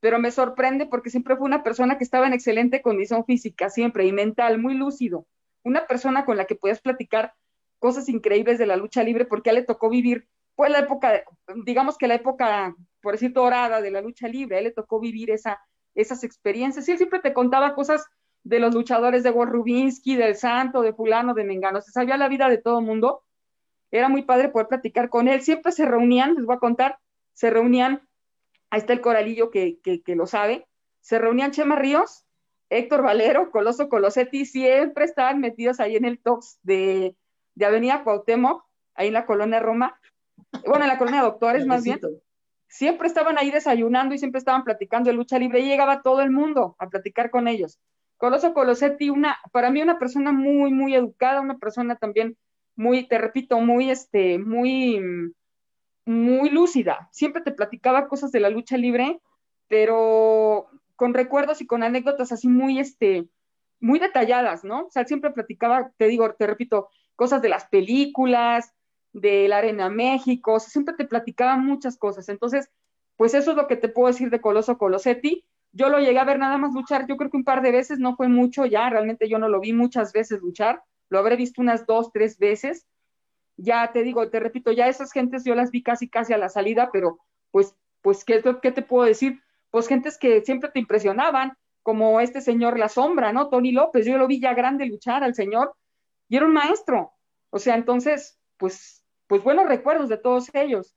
pero me sorprende porque siempre fue una persona que estaba en excelente condición física, siempre, y mental, muy lúcido. Una persona con la que puedes platicar cosas increíbles de la lucha libre porque a él le tocó vivir, fue la época, digamos que la época por decir, dorada de la lucha libre, a él le tocó vivir esa, esas experiencias, y él siempre te contaba cosas de los luchadores de Rubinsky, del Santo, de Fulano, de Mengano, se sabía la vida de todo el mundo, era muy padre poder platicar con él, siempre se reunían, les voy a contar, se reunían, ahí está el coralillo que, que, que lo sabe, se reunían Chema Ríos, Héctor Valero, Coloso Colosetti, siempre estaban metidos ahí en el Tox de, de Avenida Cuauhtémoc, ahí en la colonia Roma, bueno, en la colonia Doctores más bien, siempre estaban ahí desayunando y siempre estaban platicando de lucha libre y llegaba todo el mundo a platicar con ellos. Coloso Colosetti, una, para mí una persona muy, muy educada, una persona también muy, te repito, muy, este, muy, muy lúcida. Siempre te platicaba cosas de la lucha libre, pero con recuerdos y con anécdotas así muy, este, muy detalladas, ¿no? O sea, siempre platicaba, te digo, te repito, cosas de las películas, de la Arena México, siempre te platicaba muchas cosas. Entonces, pues eso es lo que te puedo decir de Coloso Colosetti. Yo lo llegué a ver nada más luchar, yo creo que un par de veces, no fue mucho ya, realmente yo no lo vi muchas veces luchar, lo habré visto unas dos, tres veces. Ya te digo, te repito, ya esas gentes yo las vi casi, casi a la salida, pero pues, pues, ¿qué, qué te puedo decir? pues gentes que siempre te impresionaban, como este señor La Sombra, ¿no? Tony López, yo lo vi ya grande luchar al señor y era un maestro. O sea, entonces, pues, pues buenos recuerdos de todos ellos.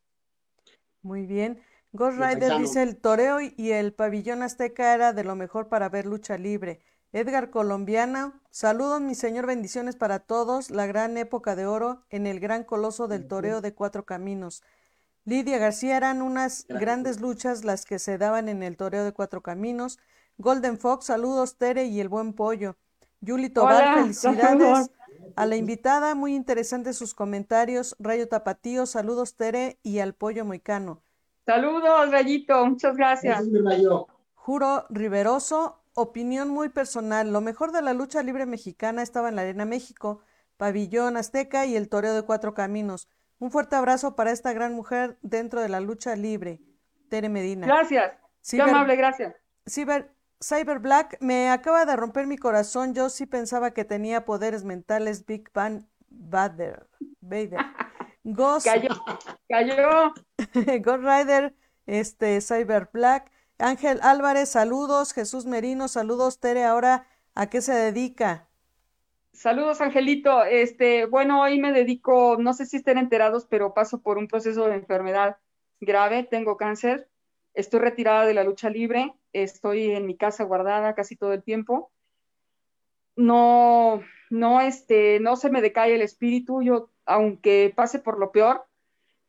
Muy bien. Ghost Rider dice el toreo y el pabellón azteca era de lo mejor para ver lucha libre. Edgar Colombiana, saludos mi señor, bendiciones para todos, la gran época de oro en el gran coloso del toreo de cuatro caminos. Lidia García eran unas grandes luchas las que se daban en el toreo de Cuatro Caminos. Golden Fox, saludos Tere y el buen pollo. Yuli Tobar, felicidades. A la invitada, muy interesantes sus comentarios. Rayo Tapatío, saludos Tere y al pollo moicano. Saludos, Rayito, muchas gracias. Juro Riveroso, opinión muy personal. Lo mejor de la lucha libre mexicana estaba en la Arena México, Pabellón Azteca y el Toreo de Cuatro Caminos. Un fuerte abrazo para esta gran mujer dentro de la lucha libre, Tere Medina. Gracias. Qué amable, gracias. Cyber, Cyber Black, me acaba de romper mi corazón. Yo sí pensaba que tenía poderes mentales Big Bang Vader. Vader. Ghost. Cayó. Cayó. Ghost Rider, este, Cyber Black. Ángel Álvarez, saludos. Jesús Merino, saludos. Tere, ahora, ¿a qué se dedica? Saludos, Angelito. Este, bueno, hoy me dedico, no sé si estén enterados, pero paso por un proceso de enfermedad grave, tengo cáncer, estoy retirada de la lucha libre, estoy en mi casa guardada casi todo el tiempo. No, no, este, no se me decae el espíritu, yo, aunque pase por lo peor.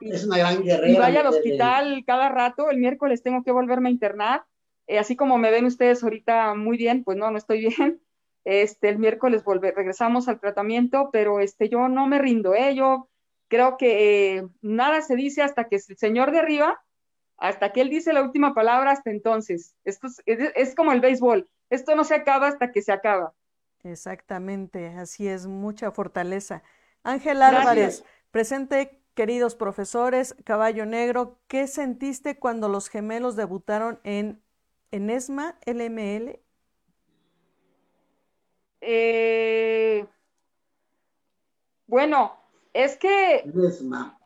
Es una gran guerrera. Y vaya al hospital cada rato, el miércoles tengo que volverme a internar. Eh, así como me ven ustedes ahorita muy bien, pues no, no estoy bien este, el miércoles regresamos al tratamiento, pero este, yo no me rindo, ¿eh? Yo creo que eh, nada se dice hasta que el señor de arriba, hasta que él dice la última palabra, hasta entonces. Esto es, como el béisbol, esto no se acaba hasta que se acaba. Exactamente, así es, mucha fortaleza. Ángel Álvarez, presente, queridos profesores, Caballo Negro, ¿qué sentiste cuando los gemelos debutaron en, en ESMA LML? Eh, bueno, es que... Esma.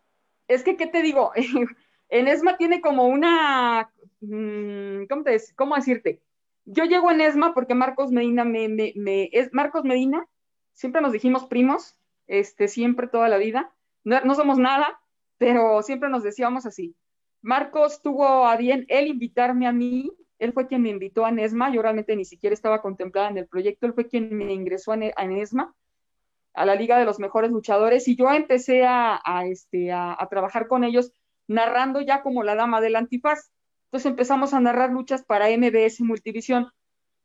Es que, ¿qué te digo? en ESMA tiene como una... Mm, ¿Cómo, te, ¿Cómo decirte? Yo llego en ESMA porque Marcos Medina me, me, es Marcos Medina, siempre nos dijimos primos, este, siempre toda la vida. No, no, somos nada, pero siempre nos decíamos así. Marcos tuvo a bien él invitarme a mí él fue quien me invitó a Nesma, yo realmente ni siquiera estaba contemplada en el proyecto, él fue quien me ingresó a, Nesma, a la Liga de los Mejores Luchadores, y yo empecé a, este, a, trabajar con ellos narrando ya como la dama del antifaz. Entonces empezamos a narrar luchas para MBS Multivisión.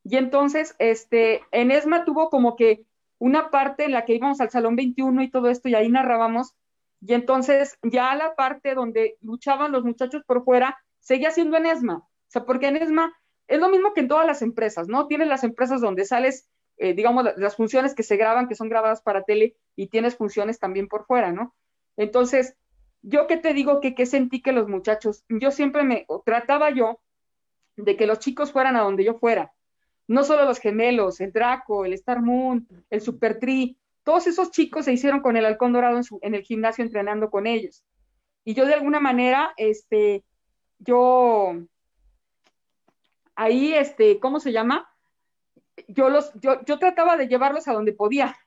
Y entonces, este, en ESMA tuvo como que una parte en la que íbamos al Salón 21 y todo esto, y ahí narrábamos. Y entonces ya la parte donde luchaban los muchachos por fuera, seguía siendo en ESMA sea, porque en ESMA es lo mismo que en todas las empresas, ¿no? Tienes las empresas donde sales, eh, digamos, las funciones que se graban, que son grabadas para tele, y tienes funciones también por fuera, ¿no? Entonces, yo qué te digo que, sentí que los muchachos, yo siempre me trataba yo de que los chicos fueran a donde yo fuera, no solo los gemelos, el Draco, el Star Moon, el Super Tree, todos esos chicos se hicieron con el halcón dorado en, el gimnasio entrenando con ellos. Y yo de alguna manera, este, yo, ahí, este, ¿cómo se llama? Yo los, yo, yo trataba de llevarlos a donde podía,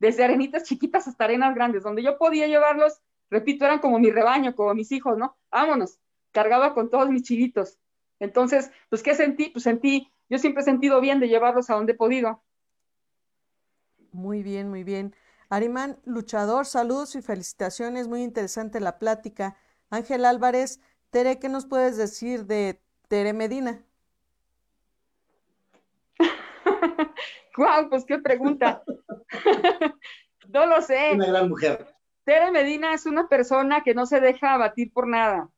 desde arenitas chiquitas hasta arenas grandes, donde yo podía llevarlos, repito, eran como mi rebaño, como mis hijos, ¿no? Vámonos, cargaba con todos mis chivitos. Entonces, pues, ¿qué sentí? Pues sentí, yo siempre he sentido bien de llevarlos a donde he podido. Muy bien, muy bien. Arimán Luchador, saludos y felicitaciones, muy interesante la plática. Ángel Álvarez, Tere, ¿qué nos puedes decir de Tere Medina? Guau, pues qué pregunta. no lo sé. Una gran mujer. Tere Medina es una persona que no se deja abatir por nada.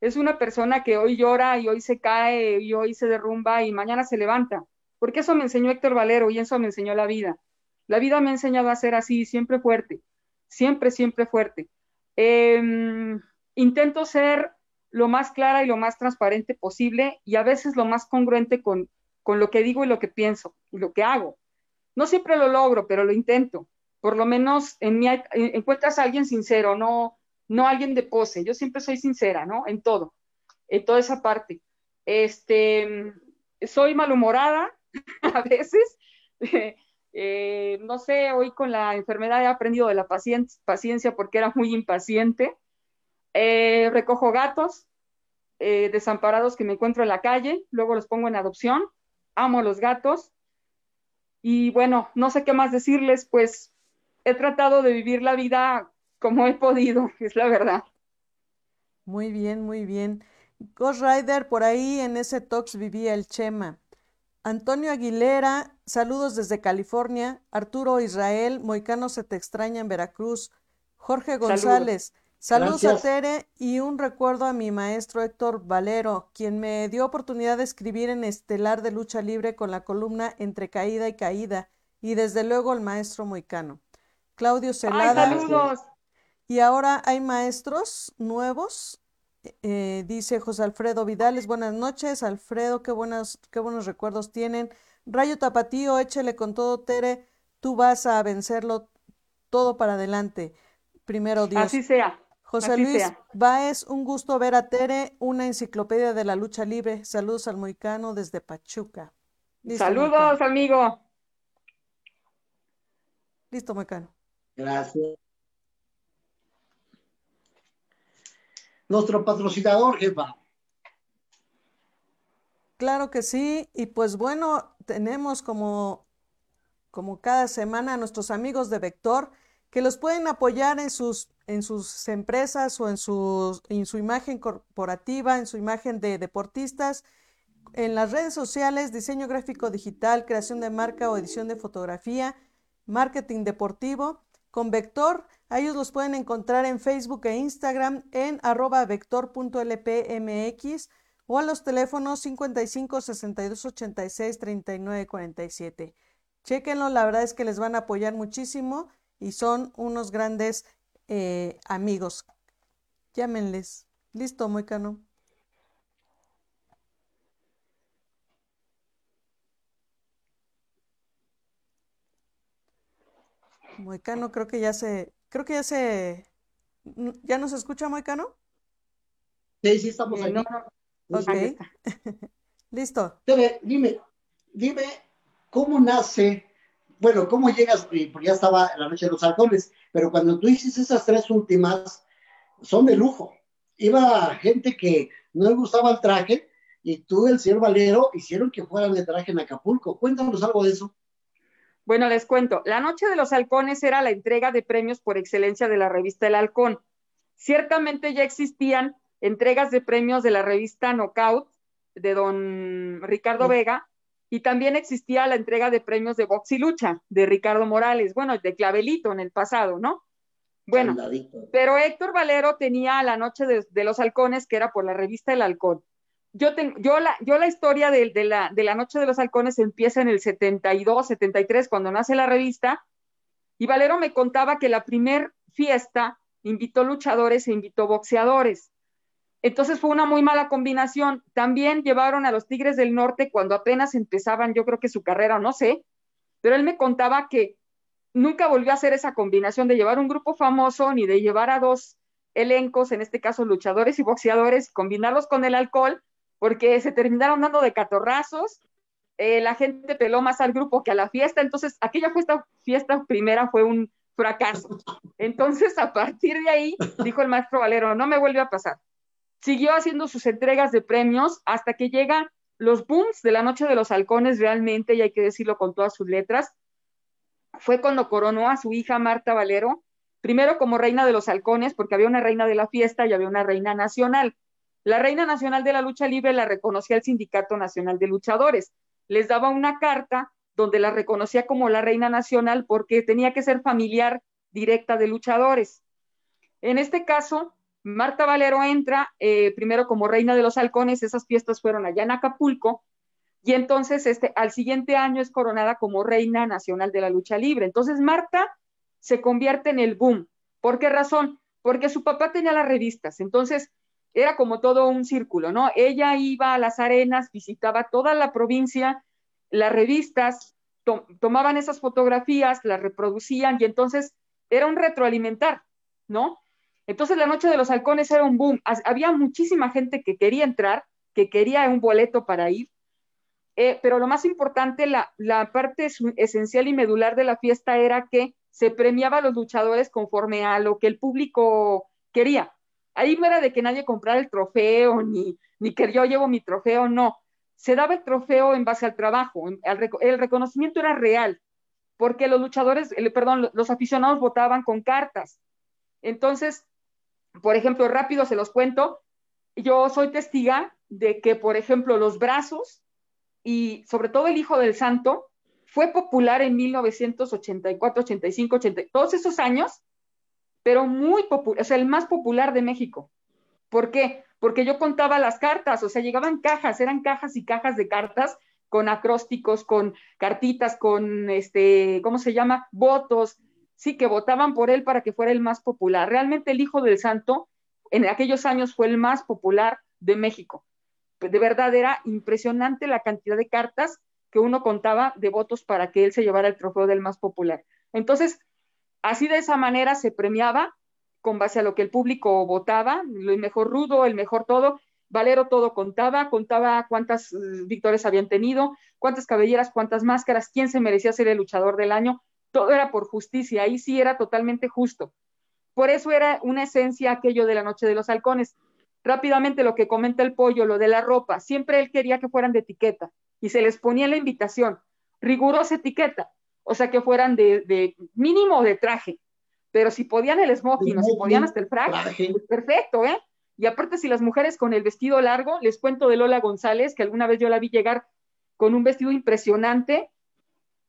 Es una persona que hoy llora y hoy se cae y hoy se derrumba y mañana se levanta. Porque eso me enseñó Héctor Valero y eso me enseñó la vida. La vida me ha enseñado a ser así, siempre fuerte, siempre, siempre fuerte. Eh, intento ser lo más clara y lo más transparente posible y a veces lo más congruente con, con lo que digo y lo que pienso y lo que hago. No siempre lo logro, pero lo intento. Por lo menos en mí encuentras a alguien sincero, no, no alguien de pose. Yo siempre soy sincera, ¿no? En todo, en toda esa parte. Este, soy malhumorada a veces. Eh, no sé, hoy con la enfermedad he aprendido de la paciencia porque era muy impaciente. Eh, recojo gatos eh, desamparados que me encuentro en la calle, luego los pongo en adopción. Amo los gatos. Y bueno, no sé qué más decirles, pues he tratado de vivir la vida como he podido, es la verdad. Muy bien, muy bien. Ghost Rider, por ahí en ese tox vivía el Chema. Antonio Aguilera, saludos desde California. Arturo Israel, Moicano se te extraña en Veracruz. Jorge González, saludos, a Tere y un recuerdo a mi maestro Héctor Valero, quien me dio oportunidad de escribir en Estelar de Lucha Libre con la columna Entre Caída y Caída, y desde luego el maestro Moicano. Claudio Celada. Ay, saludos. Y ahora hay maestros nuevos eh, dice José Alfredo Vidales, buenas noches, Alfredo, qué, buenas, qué buenos recuerdos tienen. Rayo Tapatío, échele con todo, Tere, tú vas a vencerlo todo para adelante. Primero Dios. Así sea. José Luis Baez, un gusto ver a Tere, una enciclopedia de la lucha libre. Saludos al Moicano desde Pachuca. Saludos, amigo. Listo, Moicano. Gracias. Nuestro patrocinador, jefa. Claro que sí, y pues bueno, tenemos como, como cada semana a nuestros amigos de Vector que los pueden apoyar en sus, en sus empresas o en su, en su imagen corporativa, en su imagen de deportistas, en las redes sociales, diseño gráfico digital, creación de marca o edición de fotografía, marketing deportivo. Con Vector ellos los pueden encontrar en Facebook e Instagram en arroba vector.lpmx o a los teléfonos 55 62 86 39 47. Chequenlo, la verdad es que les van a apoyar muchísimo y son unos grandes eh, amigos. Llámenles. Listo, Moicano. Moicano creo que ya se, Creo que ya se... ¿Ya nos escucha, Moicano? Sí, sí, estamos aquí. Ok. Listo. Dime, dime, dime, ¿cómo nace? Bueno, ¿cómo llegas? Porque ya estaba la noche de los halcones, pero cuando tú hiciste esas tres últimas, son de lujo. Iba gente que no le gustaba el traje y tú, el señor Valero, hicieron que fueran de traje en Acapulco. Cuéntanos algo de eso. Bueno, les cuento, la Noche de los Halcones era la entrega de premios por excelencia de la revista El Halcón. Ciertamente ya existían entregas de premios de la revista Knockout de don Ricardo Vega y también existía la entrega de premios de box y lucha de Ricardo Morales, bueno, de Clavelito en el pasado, ¿no? Bueno, pero Héctor Valero tenía la Noche de, de los Halcones que era por la revista El Halcón yo, yo, la, yo la historia de, la, de la Noche de los Halcones empieza en el 72, 73, cuando nace la revista, y Valero me contaba que la primer fiesta invitó luchadores e invitó boxeadores. Entonces fue una muy mala combinación. También llevaron a los Tigres del Norte cuando apenas empezaban, yo creo que su carrera, no sé, pero él me contaba que nunca volvió a hacer esa combinación de llevar un grupo famoso ni de llevar a dos elencos, en este caso luchadores y boxeadores, combinarlos con el alcohol, porque se terminaron dando de catorrazos, eh, la gente peló más al grupo que a la fiesta, entonces aquella fiesta, fiesta primera fue un fracaso. Entonces, a partir de ahí, dijo el maestro Valero, no me vuelve a pasar. Siguió haciendo sus entregas de premios hasta que llega los booms de la Noche de los Halcones realmente, y hay que decirlo con todas sus letras, fue cuando coronó a su hija Marta Valero, primero como reina de los halcones, porque había una reina de la fiesta y había una reina nacional. La reina nacional de la lucha libre la reconocía el Sindicato Nacional de Luchadores. Les daba una carta donde la reconocía como la reina nacional porque tenía que ser familiar directa de luchadores. En este caso, Marta Valero entra eh, primero como reina de los halcones, esas fiestas fueron allá en Acapulco, y entonces este, al siguiente año es coronada como reina nacional de la lucha libre. Entonces Marta se convierte en el boom. ¿Por qué razón? Porque su papá tenía las revistas, entonces era como todo un círculo, ¿no? Ella iba a las arenas, visitaba toda la provincia, las revistas, tomaban esas fotografías, las reproducían y entonces era un retroalimentar, ¿no? Entonces la noche de los halcones era un boom. Había muchísima gente que quería entrar, que quería un boleto para ir, eh, pero lo más importante, la, parte esencial y medular de la fiesta era que se premiaba a los luchadores conforme a lo que el público quería. Ahí no era de que nadie comprara el trofeo, ni, ni que yo llevo mi trofeo, no. Se daba el trofeo en base al trabajo, el, reconocimiento era real, porque los luchadores, perdón, los aficionados votaban con cartas. Entonces, por ejemplo, rápido se los cuento, yo soy testiga de que, por ejemplo, los brazos y sobre todo el Hijo del Santo, fue popular en 1984, 85, 80, todos esos años, pero muy popular, o sea, el más popular de México. ¿Por qué? Porque yo contaba las cartas, o sea, llegaban cajas, eran cajas y cajas de cartas con acrósticos, con cartitas, con este, ¿cómo se llama? Votos, sí, que votaban por él para que fuera el más popular. Realmente el Hijo del Santo en aquellos años fue el más popular de México de verdad era impresionante la cantidad de cartas que uno contaba de votos para que él se llevara el trofeo del más popular. Entonces, así de esa manera se premiaba con base a lo que el público votaba, el mejor rudo, el mejor todo. Valero todo contaba, contaba cuántas eh, victorias habían tenido, cuántas cabelleras, cuántas máscaras, quién se merecía ser el luchador del año. Todo era por justicia, ahí sí era totalmente justo. Por eso era una esencia aquello de la Noche de los Halcones. Rápidamente lo que comenta el pollo, lo de la ropa, siempre él quería que fueran de etiqueta y se les ponía la invitación, rigurosa etiqueta, o sea, que fueran de, mínimo de traje, pero si podían el smoking o si podían hasta el frac, pues perfecto, ¿eh? Y aparte, si las mujeres con el vestido largo, les cuento de Lola González, que alguna vez yo la vi llegar con un vestido impresionante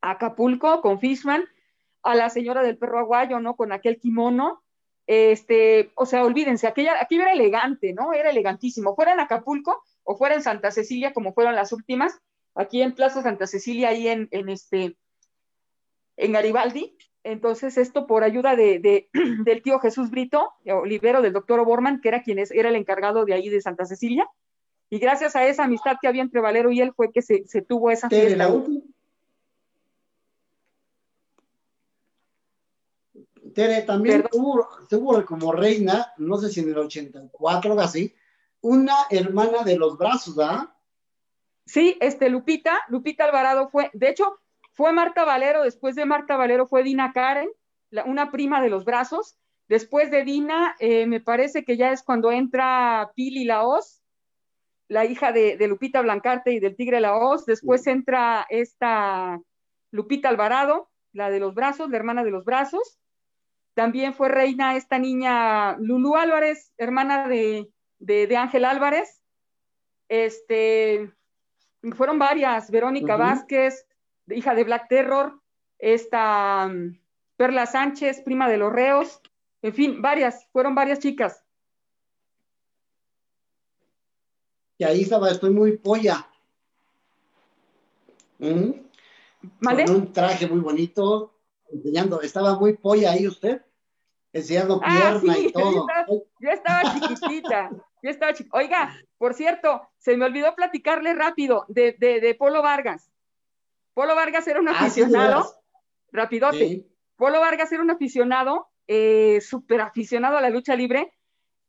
a Acapulco con Fishman, a la señora del perro aguayo, ¿no? Con aquel kimono, este, o sea, olvídense, aquella, aquí era elegante, ¿no? Era elegantísimo. Fuera en Acapulco o fuera en Santa Cecilia, como fueron las últimas, aquí en Plaza Santa Cecilia, ahí en, este, en Garibaldi. Entonces, esto por ayuda de, del tío Jesús Brito, Olivero, del doctor Oborman, que era quien era el encargado de ahí de Santa Cecilia. Y gracias a esa amistad que había entre Valero y él fue que se, tuvo esa fiesta. Tere, también tuvo, como reina, no sé si en el 84 o así, una hermana de los brazos, ¿verdad? Sí, este, Lupita, Lupita Alvarado fue, de hecho, fue Marta Valero, después de Marta Valero fue Dina Karen, una prima de los brazos, después de Dina, eh, me parece que ya es cuando entra Pili Laos, la hija de, Lupita Blancarte y del Tigre Laos, después entra esta Lupita Alvarado, la de los brazos, la hermana de los brazos, también fue reina esta niña Lulu Álvarez, hermana de, Ángel Álvarez. Este, fueron varias, Verónica Vázquez, hija de Black Terror, esta mm, Perla Sánchez, prima de los reos, en fin, varias, fueron varias chicas. Y ahí estaba, estoy muy polla. ¿Mm? Con un traje muy bonito, enseñando, estaba muy polla ahí usted enseñando ah, pierna y todo. Yo estaba, chiquitita, yo estaba chiquitita. Oiga, por cierto, se me olvidó platicarle rápido de, de, Polo Vargas. Polo Vargas era un ah, aficionado, rapidote. Polo Vargas era un aficionado, eh, súper aficionado a la lucha libre,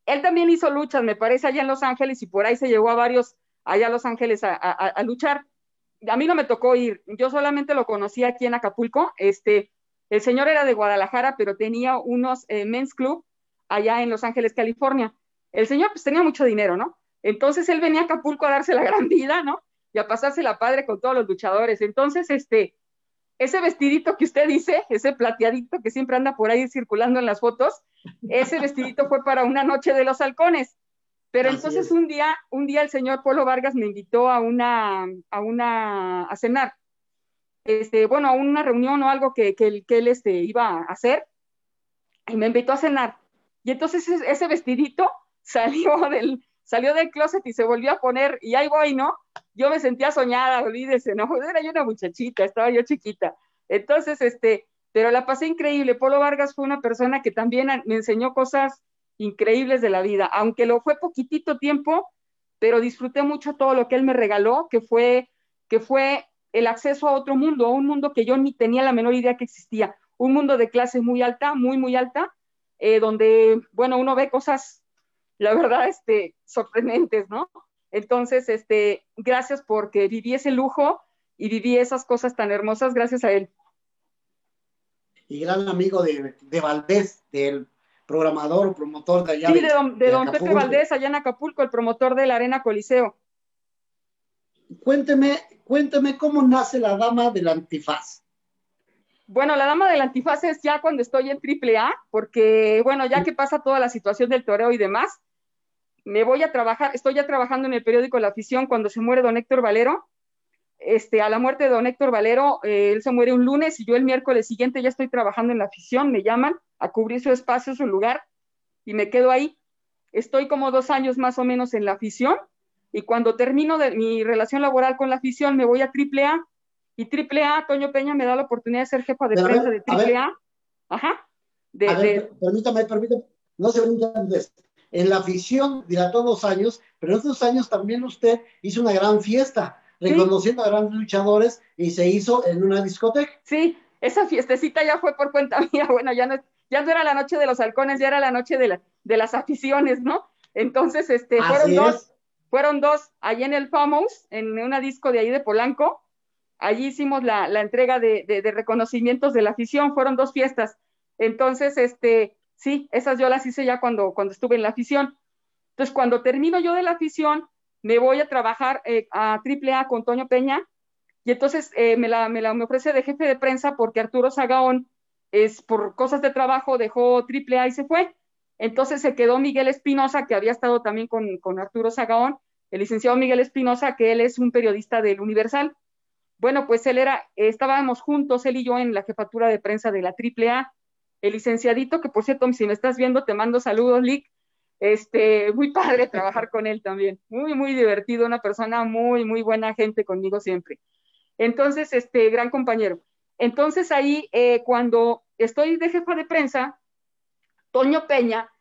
él también hizo luchas, me parece, allá en Los Ángeles y por ahí se llevó a varios allá a Los Ángeles a, a, a luchar. A mí no me tocó ir, yo solamente lo conocí aquí en Acapulco. Este, el señor era de Guadalajara, pero tenía unos eh, men's club allá en Los Ángeles, California. El señor pues tenía mucho dinero, ¿no? Entonces él venía a Acapulco a darse la gran vida, ¿no? Y a pasarse la padre con todos los luchadores. Entonces, este, ese vestidito que usted dice, ese plateadito que siempre anda por ahí circulando en las fotos, ese vestidito fue para una noche de los halcones. Pero Así entonces es. un día, un día el señor Polo Vargas me invitó a una, a una, a cenar. Este, bueno, a una reunión o algo que, que, él- que él este, iba a hacer y me invitó a cenar. Y entonces ese, ese vestidito salió del, salió del closet y se volvió a poner, y ahí voy, ¿no? Yo me sentía soñada, olvídese, ¿no? Era yo una muchachita, estaba yo chiquita. Entonces, este, pero la pasé increíble. Polo Vargas fue una persona que también me enseñó cosas increíbles de la vida, aunque lo fue poquitito tiempo, pero disfruté mucho todo lo que él me regaló, que fue, que fue el acceso a otro mundo, a un mundo que yo ni tenía la menor idea que existía, un mundo de clase muy alta, muy, muy alta, eh, donde, bueno, uno ve cosas, la verdad, este, sorprendentes, ¿no? Entonces, este, gracias porque viví ese lujo y viví esas cosas tan hermosas gracias a él. Y gran amigo de, de Valdés, del programador promotor de allá. Sí, de don, de de don Pepe. Valdés, allá en Acapulco, el promotor de la Arena Coliseo. Cuénteme, cuénteme cómo nace la dama del antifaz. Bueno, la dama del antifaz es ya cuando estoy en triple A, porque, bueno, ya que pasa toda la situación del toreo y demás, me voy a trabajar, estoy ya trabajando en el periódico La Afición cuando se muere don Héctor Valero. Este, a la muerte de don Héctor Valero, eh, él se muere un lunes y yo el miércoles siguiente ya estoy trabajando en La Afición, me llaman a cubrir su espacio, su lugar, y me quedo ahí. Estoy como dos años más o menos en La Afición, y cuando termino de mi relación laboral con La Afición, me voy a triple A, y triple A, Toño Peña me da la oportunidad de ser jefa de Pero prensa ver, de a ver. triple A. Ajá. De, A ver, de- per- permítame, permítame, no se brincan antes. En la afición dilató dos años, pero en estos años también usted hizo una gran fiesta, reconociendo a grandes luchadores y se hizo en una discoteca. Sí, esa fiestecita ya fue por cuenta mía. Bueno, ya no, ya no era la noche de los halcones, ya era la noche de, la- de las aficiones, ¿no? Entonces, este, fueron dos, fueron dos, allí en el Famous, en una disco de ahí de Polanco. Allí hicimos la, la entrega de, de- de reconocimientos de la afición, fueron dos fiestas. Entonces, este, sí, esas yo las hice ya cuando, cuando estuve en la afición. Entonces, cuando termino yo de la afición, me voy a trabajar eh, a AAA con Toño Peña, y entonces eh, me, la, me la me ofrece de jefe de prensa porque Arturo Sagaón, es, por cosas de trabajo, dejó AAA y se fue. Entonces se quedó Miguel Espinosa, que había estado también con, con Arturo Sagaón, el licenciado Miguel Espinosa, que él es un periodista del Universal. Bueno, pues él era, estábamos juntos, él y yo, en la jefatura de prensa de la AAA. El licenciadito, que por cierto, si me estás viendo, te mando saludos, Lick. Este, muy padre trabajar con él también. Muy, muy divertido, una persona muy, muy buena gente conmigo siempre. Entonces, este, gran compañero. Entonces ahí, eh, cuando estoy de jefa de prensa, Toño Peña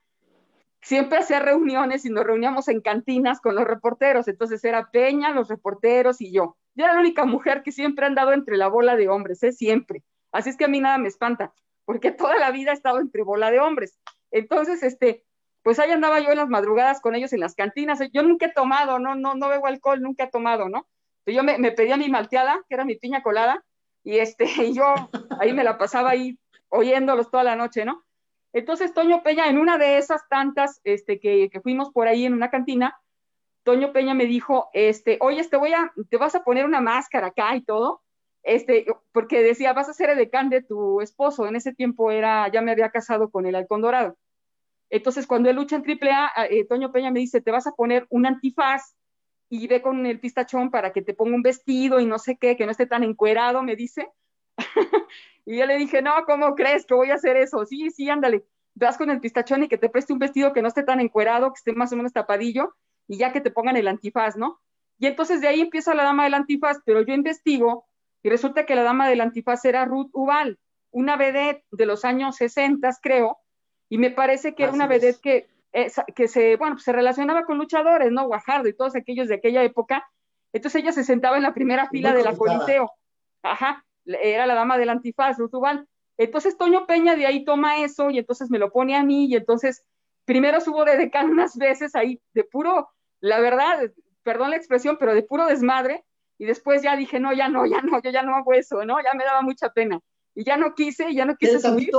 siempre hacía reuniones y nos reuníamos en cantinas con los reporteros. Entonces era Peña, los reporteros y yo. Yo era la única mujer que siempre ha andado entre la bola de hombres, ¿eh? siempre. Así es que a mí nada me espanta, porque toda la vida he estado entre bola de hombres. Entonces, este, pues ahí andaba yo en las madrugadas con ellos en las cantinas. Yo nunca he tomado, no, no, no bebo alcohol, nunca he tomado, ¿no? Yo me, me pedía mi malteada, que era mi piña colada, y este, y yo ahí me la pasaba ahí oyéndolos toda la noche, ¿no? Entonces Toño Peña, en una de esas tantas este, que, que fuimos por ahí en una cantina, Toño Peña me dijo, este, oye, te voy a, te vas a poner una máscara acá y todo, este, porque decía, vas a ser edecán de tu esposo, en ese tiempo era, ya me había casado con el halcón dorado. Entonces, cuando él lucha en AAA, eh, Toño Peña me dice, te vas a poner un antifaz y ve con el pistachón para que te ponga un vestido y no sé qué, que no esté tan encuerado, me dice. y yo le dije, no, ¿cómo crees que voy a hacer eso? Sí, sí, ándale, vas con el pistachón y que te preste un vestido que no esté tan encuerado, que esté más o menos tapadillo, y ya que te pongan el antifaz, ¿no? Y entonces de ahí empieza la dama del antifaz, pero yo investigo y resulta que la dama del antifaz era Ruth Ubal, una vedette de los años 60, creo, y me parece que era una vedette que, eh, que se, bueno, pues se relacionaba con luchadores, ¿no? Guajardo y todos aquellos de aquella época. Entonces ella se sentaba en la primera fila de la Coliseo. Ajá, era la dama del antifaz, Ruth Ubal. Entonces Toño Peña de ahí toma eso y entonces me lo pone a mí y entonces primero subo de decano unas veces ahí de puro, la verdad, perdón la expresión, pero de puro desmadre, y después ya dije, no, ya no, ya no, yo ya no hago eso, ¿no? Ya me daba mucha pena. Y ya no quise, ya no quise subir.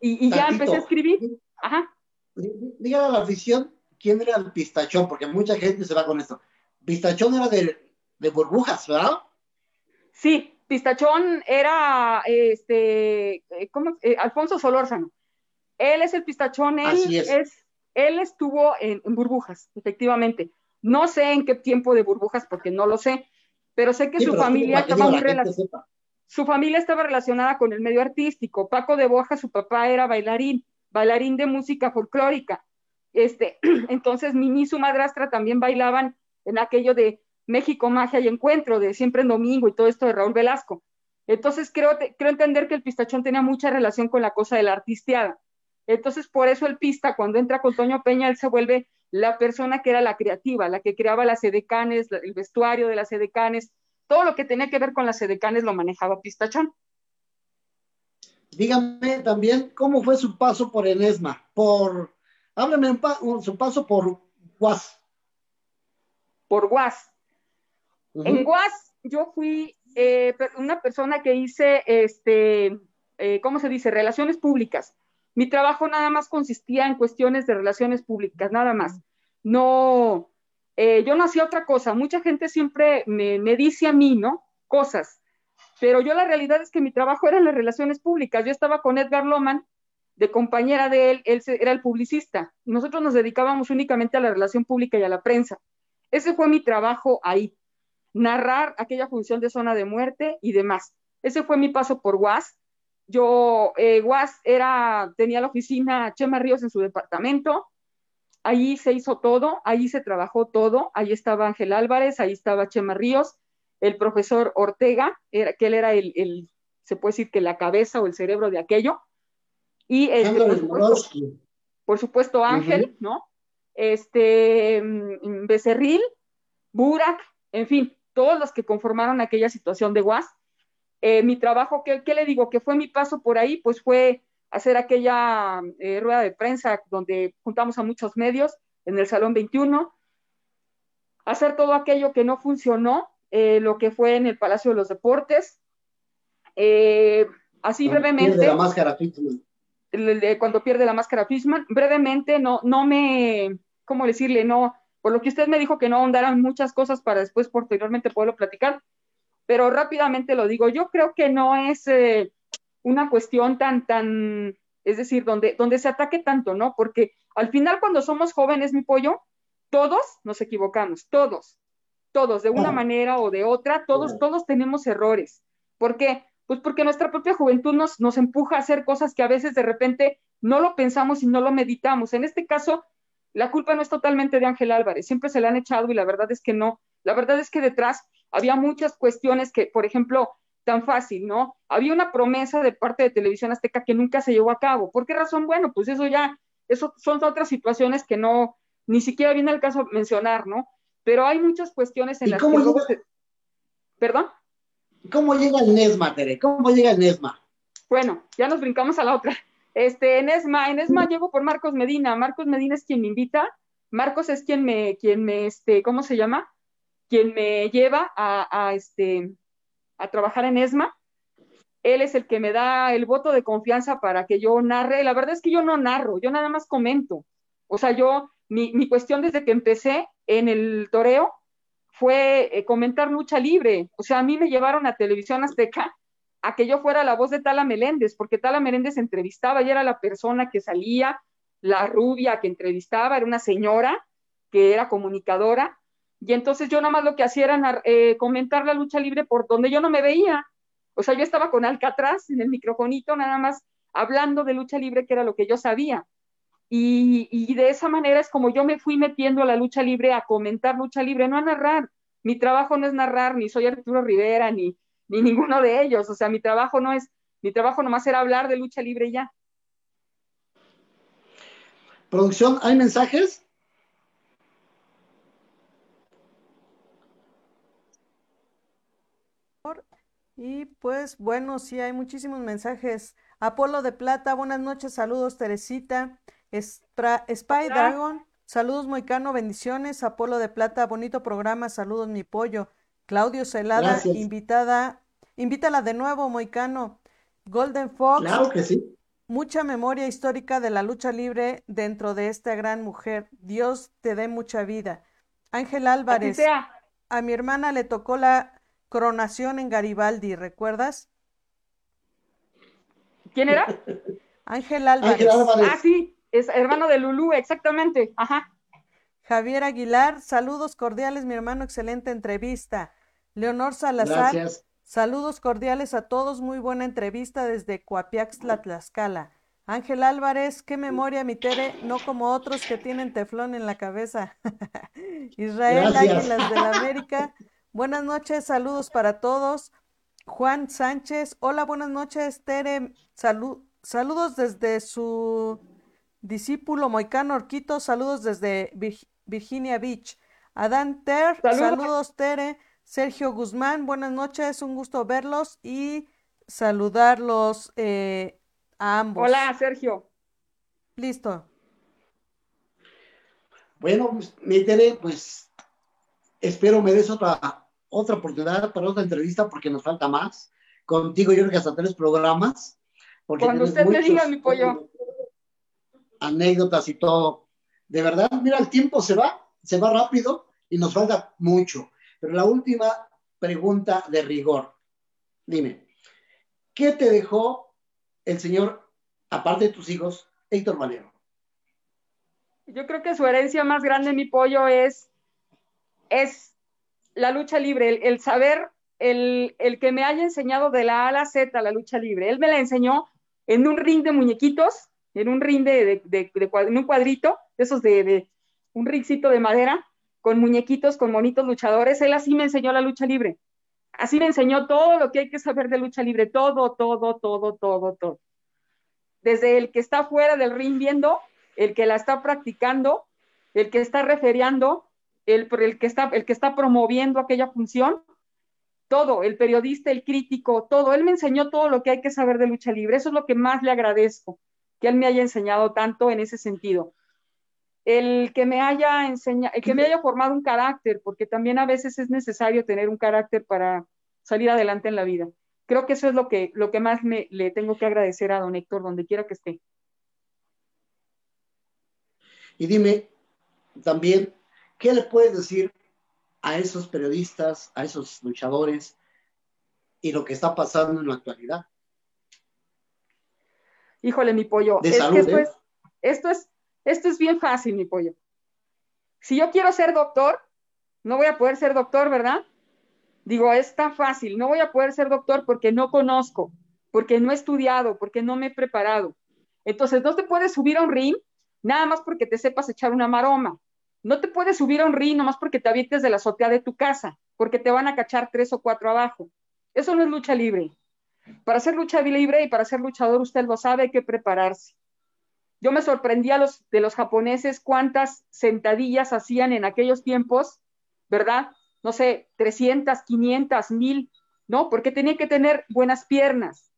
Y, y ya empecé a escribir. Ajá. Dígale a la afición quién era el pistachón, porque mucha gente se va con esto. Pistachón era de, de burbujas, ¿verdad? Sí, Pistachón era este, eh, ¿cómo? Eh, Alfonso Solórzano. Él es el pistachón, él es. él estuvo en, burbujas, efectivamente. No sé en qué tiempo de burbujas, porque no lo sé, pero sé que su familia estaba muy relacionada. Su familia estaba relacionada con el medio artístico. Paco de Borja, su papá era bailarín, bailarín de música folclórica. Este, entonces, Mimi y su madrastra también bailaban en aquello de México, Magia y Encuentro, de Siempre en Domingo y todo esto de Raúl Velasco. Entonces, creo, creo entender que el pistachón tenía mucha relación con la cosa de la artisteada. Entonces, por eso el pista, cuando entra con Toño Peña, él se vuelve la persona que era la creativa, la que creaba las edecanes, el vestuario de las edecanes, todo lo que tenía que ver con las edecanes lo manejaba Pistachón. Dígame también cómo fue su paso por Enesma, por, háblame un su paso por Guas. Por Guas. En Guas yo fui eh, una persona que hice, este, eh, ¿cómo se dice? Relaciones públicas. Mi trabajo nada más consistía en cuestiones de relaciones públicas, nada más. No, eh, yo no hacía otra cosa. Mucha gente siempre me, dice a mí, ¿no? Cosas. Pero yo la realidad es que mi trabajo era en las relaciones públicas. Yo estaba con Edgar Loman, de compañera de él, él era el publicista. Nosotros nos dedicábamos únicamente a la relación pública y a la prensa. Ese fue mi trabajo ahí, narrar aquella función de zona de muerte y demás. Ese fue mi paso por UAS. Yo, eh, Guas era, tenía la oficina Chema Ríos en su departamento, allí se hizo todo, allí se trabajó todo, ahí estaba Ángel Álvarez, ahí estaba Chema Ríos, el profesor Ortega, era, que él era el, se puede decir que la cabeza o el cerebro de aquello, y este, por, supuesto, Ángel, ¿no? Este, mm, Becerril, Burak, en fin, todos los que conformaron aquella situación de Guas, eh, mi trabajo, ¿qué, le digo? Que fue mi paso por ahí, pues fue hacer aquella eh, rueda de prensa donde juntamos a muchos medios en el Salón 21, hacer todo aquello que no funcionó, eh, lo que fue en el Palacio de los Deportes. así brevemente. Pierde la máscara Cuando pierde la máscara Fishman, brevemente, no, no me, ¿cómo decirle? No, por lo que usted me dijo que no ahondaran muchas cosas para después posteriormente poderlo platicar pero rápidamente lo digo, yo creo que no es eh, una cuestión tan, tan, es decir, donde, donde se ataque tanto, ¿no? Porque al final cuando somos jóvenes, mi pollo, todos nos equivocamos, todos, todos, de una manera o de otra, todos, todos tenemos errores. ¿Por qué? Pues porque nuestra propia juventud nos, nos empuja a hacer cosas que a veces de repente no lo pensamos y no lo meditamos. En este caso, la culpa no es totalmente de Ángel Álvarez, siempre se la han echado y la verdad es que no. La verdad es que detrás había muchas cuestiones que, por ejemplo, tan fácil, ¿no? Había una promesa de parte de Televisión Azteca que nunca se llevó a cabo. ¿Por qué razón? Bueno, pues eso ya, eso son otras situaciones que no, ni siquiera viene al caso mencionar, ¿no? Pero hay muchas cuestiones en las que... ¿Perdón? ¿Cómo llega el Nesma, Tere? ¿Cómo llega el Nesma? Bueno, ya nos brincamos a la otra. Este, en ESMA, en ESMA llego por Marcos Medina. Marcos Medina es quien me invita. Marcos es quien me, quien me, este, ¿cómo se llama? Quien me lleva a, este, a trabajar en ESMA. Él es el que me da el voto de confianza para que yo narre. La verdad es que yo no narro, yo nada más comento. O sea, yo, mi, mi cuestión desde que empecé en el toreo fue eh, comentar lucha libre. O sea, a mí me llevaron a Televisión Azteca a que yo fuera la voz de Tala Meléndez, porque Tala Meléndez entrevistaba y era la persona que salía, la rubia que entrevistaba, era una señora que era comunicadora, y entonces yo nada más lo que hacía era eh, comentar la lucha libre por donde yo no me veía. O sea, yo estaba con Alcatraz en el microfonito, nada más hablando de lucha libre, que era lo que yo sabía. Y, de esa manera es como yo me fui metiendo a la lucha libre, a comentar lucha libre, no a narrar. Mi trabajo no es narrar, ni soy Arturo Rivera, ni, ni ninguno de ellos. O sea, mi trabajo no es, mi trabajo nomás era hablar de lucha libre ya. Producción, ¿hay mensajes? Y pues bueno, sí hay muchísimos mensajes. Apolo de Plata, buenas noches, saludos Teresita. Spy Dragon, saludos Moicano, bendiciones. Apolo de Plata, bonito programa, saludos mi pollo. Claudio Celada, invitada, invítala de nuevo, Moicano. Golden Fox. Claro que sí. Mucha memoria histórica de la lucha libre dentro de esta gran mujer. Dios te dé mucha vida. Ángel Álvarez. A mi hermana le tocó la coronación en Garibaldi, ¿recuerdas? ¿Quién era? Ángel Álvarez. Ah, sí, es hermano de Lulú, exactamente. Ajá. Javier Aguilar, saludos cordiales, mi hermano, excelente entrevista. Leonor Salazar, saludos cordiales a todos, muy buena entrevista desde Coapiaxtla, Tlaxcala. Ángel Álvarez, qué memoria, mi Tere, no como otros que tienen teflón en la cabeza. Israel Águilas de la América, buenas noches, saludos para todos. Juan Sánchez, hola, buenas noches, Tere, saludos desde su discípulo Moicano Orquito, saludos desde Virginia Beach. Adán Ter, saludos Tere. Sergio Guzmán, buenas noches, un gusto verlos y saludarlos. Eh, a ambos. Hola, Sergio. Listo. Bueno, pues, mi Tere, pues espero me des otra, otra oportunidad para otra entrevista porque nos falta más. Contigo yo creo que hasta tres programas. Cuando usted me diga, mi pollo. Anécdotas y todo. De verdad, mira, el tiempo se va, se va rápido y nos falta mucho. Pero la última pregunta de rigor. Dime, ¿qué te dejó el señor, aparte de tus hijos, Héctor Valero? Yo creo que su herencia más grande, mi pollo, es, es la lucha libre, el, saber, el, que me haya enseñado de la A a la Z la lucha libre. Él me la enseñó en un ring de muñequitos, en un ring de, en un cuadrito, esos de, de un ringcito de madera, con muñequitos, con monitos luchadores. Él así me enseñó la lucha libre así me enseñó todo lo que hay que saber de lucha libre, todo, todo, todo, todo, todo. Desde el que está fuera del ring viendo, el que la está practicando, el que está referiando, el, el, que, está, el que está promoviendo aquella función, todo, el periodista, el crítico, todo. Él me enseñó todo lo que hay que saber de lucha libre. Eso es lo que más le agradezco, que él me haya enseñado tanto en ese sentido el que me haya enseñado, el que me haya formado un carácter, porque también a veces es necesario tener un carácter para salir adelante en la vida. Creo que eso es lo que, lo que más me, le tengo que agradecer a don Héctor, donde quiera que esté. Y dime también, ¿qué le puedes decir a esos periodistas, a esos luchadores y lo que está pasando en la actualidad? Híjole, mi pollo. De salud, esto, ¿eh? es, esto es esto es bien fácil, mi pollo. Si yo quiero ser doctor, no voy a poder ser doctor, ¿verdad? Digo, es tan fácil, no voy a poder ser doctor porque no conozco, porque no he estudiado, porque no me he preparado. Entonces, no te puedes subir a un ring nada más porque te sepas echar una maroma. No te puedes subir a un ring nada más porque te avientes de la azotea de tu casa, porque te van a cachar tres o cuatro abajo. Eso no es lucha libre. Para ser lucha libre y para ser luchador, usted lo sabe, hay que prepararse. Yo me sorprendía los, de los japoneses cuántas sentadillas hacían en aquellos tiempos, ¿verdad? No sé, 300, 500, 1000, ¿no? Porque tenía que tener buenas piernas.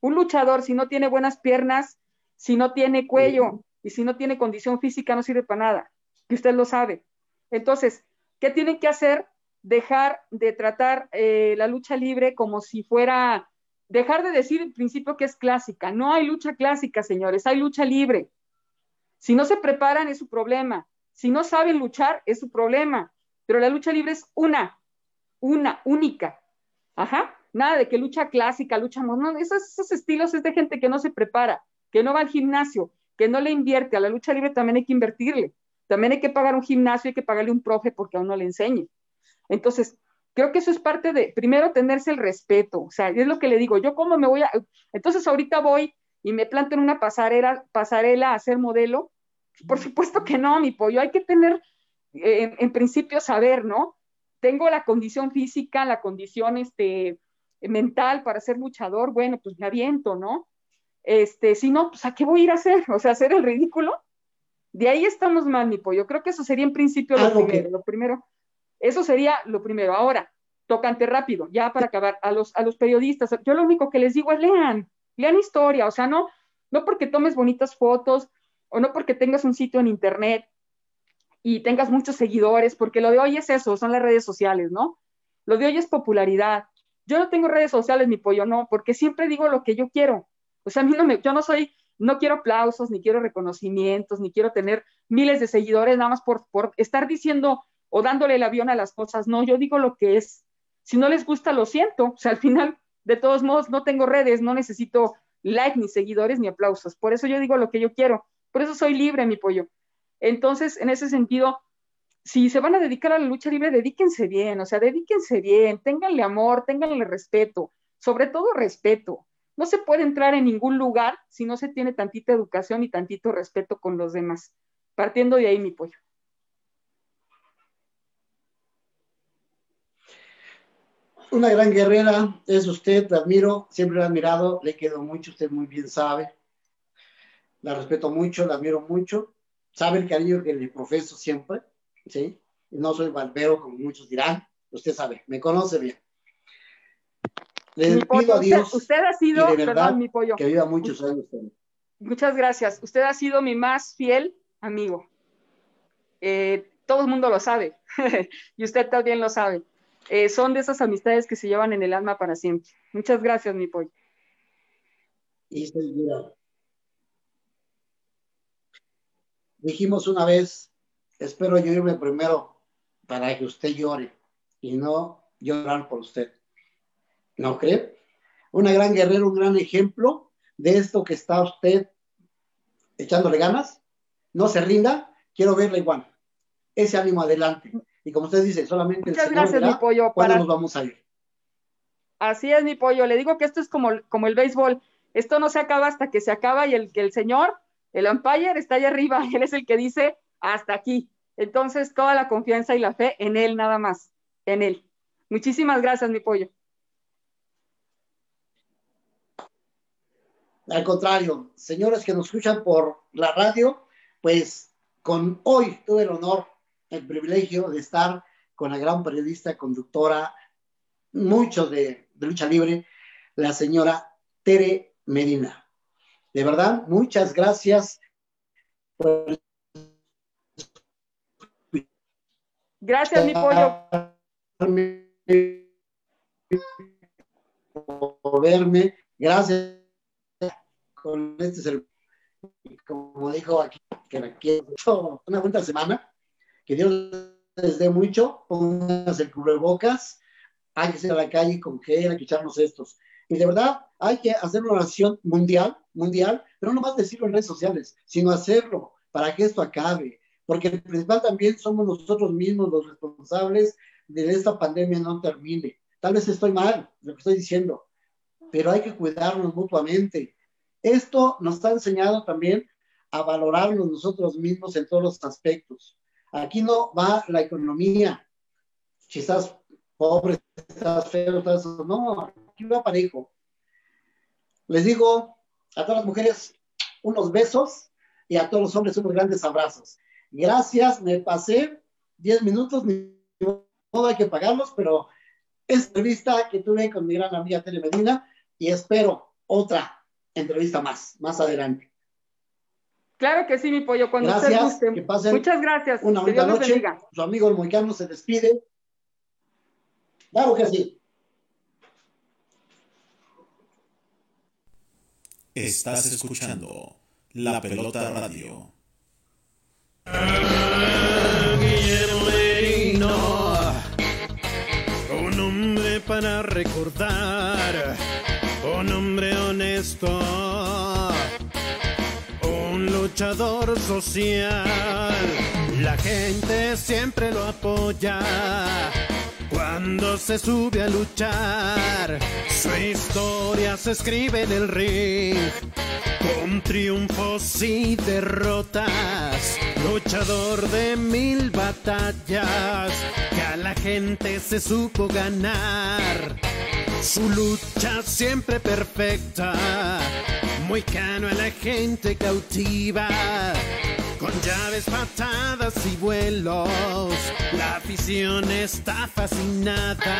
Un luchador, si no tiene buenas piernas, si no tiene cuello y si no tiene condición física, no sirve para nada, que usted lo sabe. Entonces, ¿qué tienen que hacer? Dejar de tratar eh, la lucha libre como si fuera dejar de decir en principio que es clásica. No hay lucha clásica, señores, hay lucha libre. Si no se preparan es su problema. Si no saben luchar es su problema. Pero la lucha libre es una, una, única. Ajá. Nada de que lucha clásica, lucha no, esos, esos estilos es de gente que no se prepara, que no va al gimnasio, que no le invierte. A la lucha libre también hay que invertirle. También hay que pagar un gimnasio, hay que pagarle un profe porque a uno le enseñe. Entonces, creo que eso es parte de, primero, tenerse el respeto, o sea, es lo que le digo, yo cómo me voy a, entonces ahorita voy y me planto en una pasarela, pasarela a ser modelo, por supuesto que no, mi pollo, hay que tener, eh, en, principio, saber, ¿no? Tengo la condición física, la condición este, mental para ser luchador, bueno, pues me aviento, ¿no? Este, si no, pues ¿a qué voy a ir a hacer? O sea, hacer el ridículo. De ahí estamos mal, mi pollo. Creo que eso sería en principio lo primero. Lo primero, eso sería lo primero. Ahora, tocante rápido, ya para acabar, a los, a los periodistas, yo lo único que les digo es lean, lean historia, o sea, no, no porque tomes bonitas fotos o no porque tengas un sitio en internet y tengas muchos seguidores, porque lo de hoy es eso, son las redes sociales, ¿no? Lo de hoy es popularidad. Yo no tengo redes sociales, mi pollo, no, porque siempre digo lo que yo quiero. O sea, a mí no me, yo no soy, no quiero aplausos, ni quiero reconocimientos, ni quiero tener miles de seguidores nada más por, estar diciendo o dándole el avión a las cosas. No, yo digo lo que es. Si no les gusta, lo siento. O sea, al final, de todos modos, no tengo redes, no necesito like, ni seguidores, ni aplausos. Por eso yo digo lo que yo quiero. Por eso soy libre, mi pollo. Entonces, en ese sentido, si se van a dedicar a la lucha libre, dedíquense bien, o sea, dedíquense bien, ténganle amor, ténganle respeto, sobre todo respeto. No se puede entrar en ningún lugar si no se tiene tantita educación y tantito respeto con los demás. Partiendo de ahí, mi pollo. Una gran guerrera es usted, la admiro, siempre la he admirado, le quedo mucho, usted muy bien sabe. La respeto mucho, la admiro mucho. Sabe el cariño que le profeso siempre, ¿sí? No soy barbero, como muchos dirán. Usted sabe, me conoce bien. Le Mi pido pollo, a Dios usted, usted ha sido, verdad perdón, mi pollo. que viva muchos años. Muchas gracias. Usted ha sido mi más fiel amigo. Eh, todo el mundo lo sabe y usted también lo sabe. Eh, son de esas amistades que se llevan en el alma para siempre. Muchas gracias, mi pollo. Y. Dijimos una vez, espero yo irme primero para que usted llore y no llorar por usted. ¿No cree? Una gran guerrera, un gran ejemplo de esto que está usted echándole ganas. No se rinda, quiero verla igual. Ese ánimo adelante. Y como usted dice, solamente el Muchas Señor gracias, verá mi pollo. cuándo Para... nos vamos a ir. Así es, mi pollo. Le digo que esto es como, como el béisbol. Esto no se acaba hasta que se acaba y el, que el señor, el umpire, está allá arriba. Él es el que dice hasta aquí. Entonces, toda la confianza y la fe en él nada más. En él. Muchísimas gracias, mi pollo. Al contrario, señores que nos escuchan por la radio, pues con hoy tuve el honor, el privilegio de estar con la gran periodista, conductora, mucho de, de lucha libre, la señora Tere Medina. De verdad, muchas gracias por Gracias, mi pollo. por verme. Gracias con este servicio. Como dijo aquí, que mucho, una buena semana. Que Dios les dé mucho. Pónganse el cubrebocas. Hay que salir a la calle con gel, hay que echarnos estos. Y de verdad, hay que hacer una oración mundial, mundial, pero no más decirlo en redes sociales, sino hacerlo para que esto acabe. Porque el principal también somos nosotros mismos los responsables de que esta pandemia no termine. Tal vez estoy mal, lo que estoy diciendo, pero hay que cuidarnos mutuamente. Esto nos está enseñado también a valorarnos nosotros mismos en todos los aspectos. Aquí no va la economía. Si estás pobre, estás feo, estás... No, aquí va parejo. Les digo a todas las mujeres unos besos y a todos los hombres unos grandes abrazos. Gracias, me pasé 10 minutos, ni modo hay que pagarlos, pero esta entrevista que tuve con mi gran amiga Tele Medina y espero otra entrevista más, más adelante. Claro que sí, mi pollo, cuando Gracias, usted guste. que pasen Muchas gracias. Una que bonita noche. Su amigo el Moicano se despide. Claro que sí. Estás escuchando La Pelota Radio. Guillermo Merino, un hombre para recordar, un hombre honesto, un luchador social. La gente siempre lo apoya cuando se sube a luchar. Su historia se escribe en el ring con triunfos y derrotas, luchador de mil batallas, que a la gente se supo ganar. Su lucha siempre perfecta, muy cano a la gente cautiva. Con llaves, patadas y vuelos, la afición está fascinada.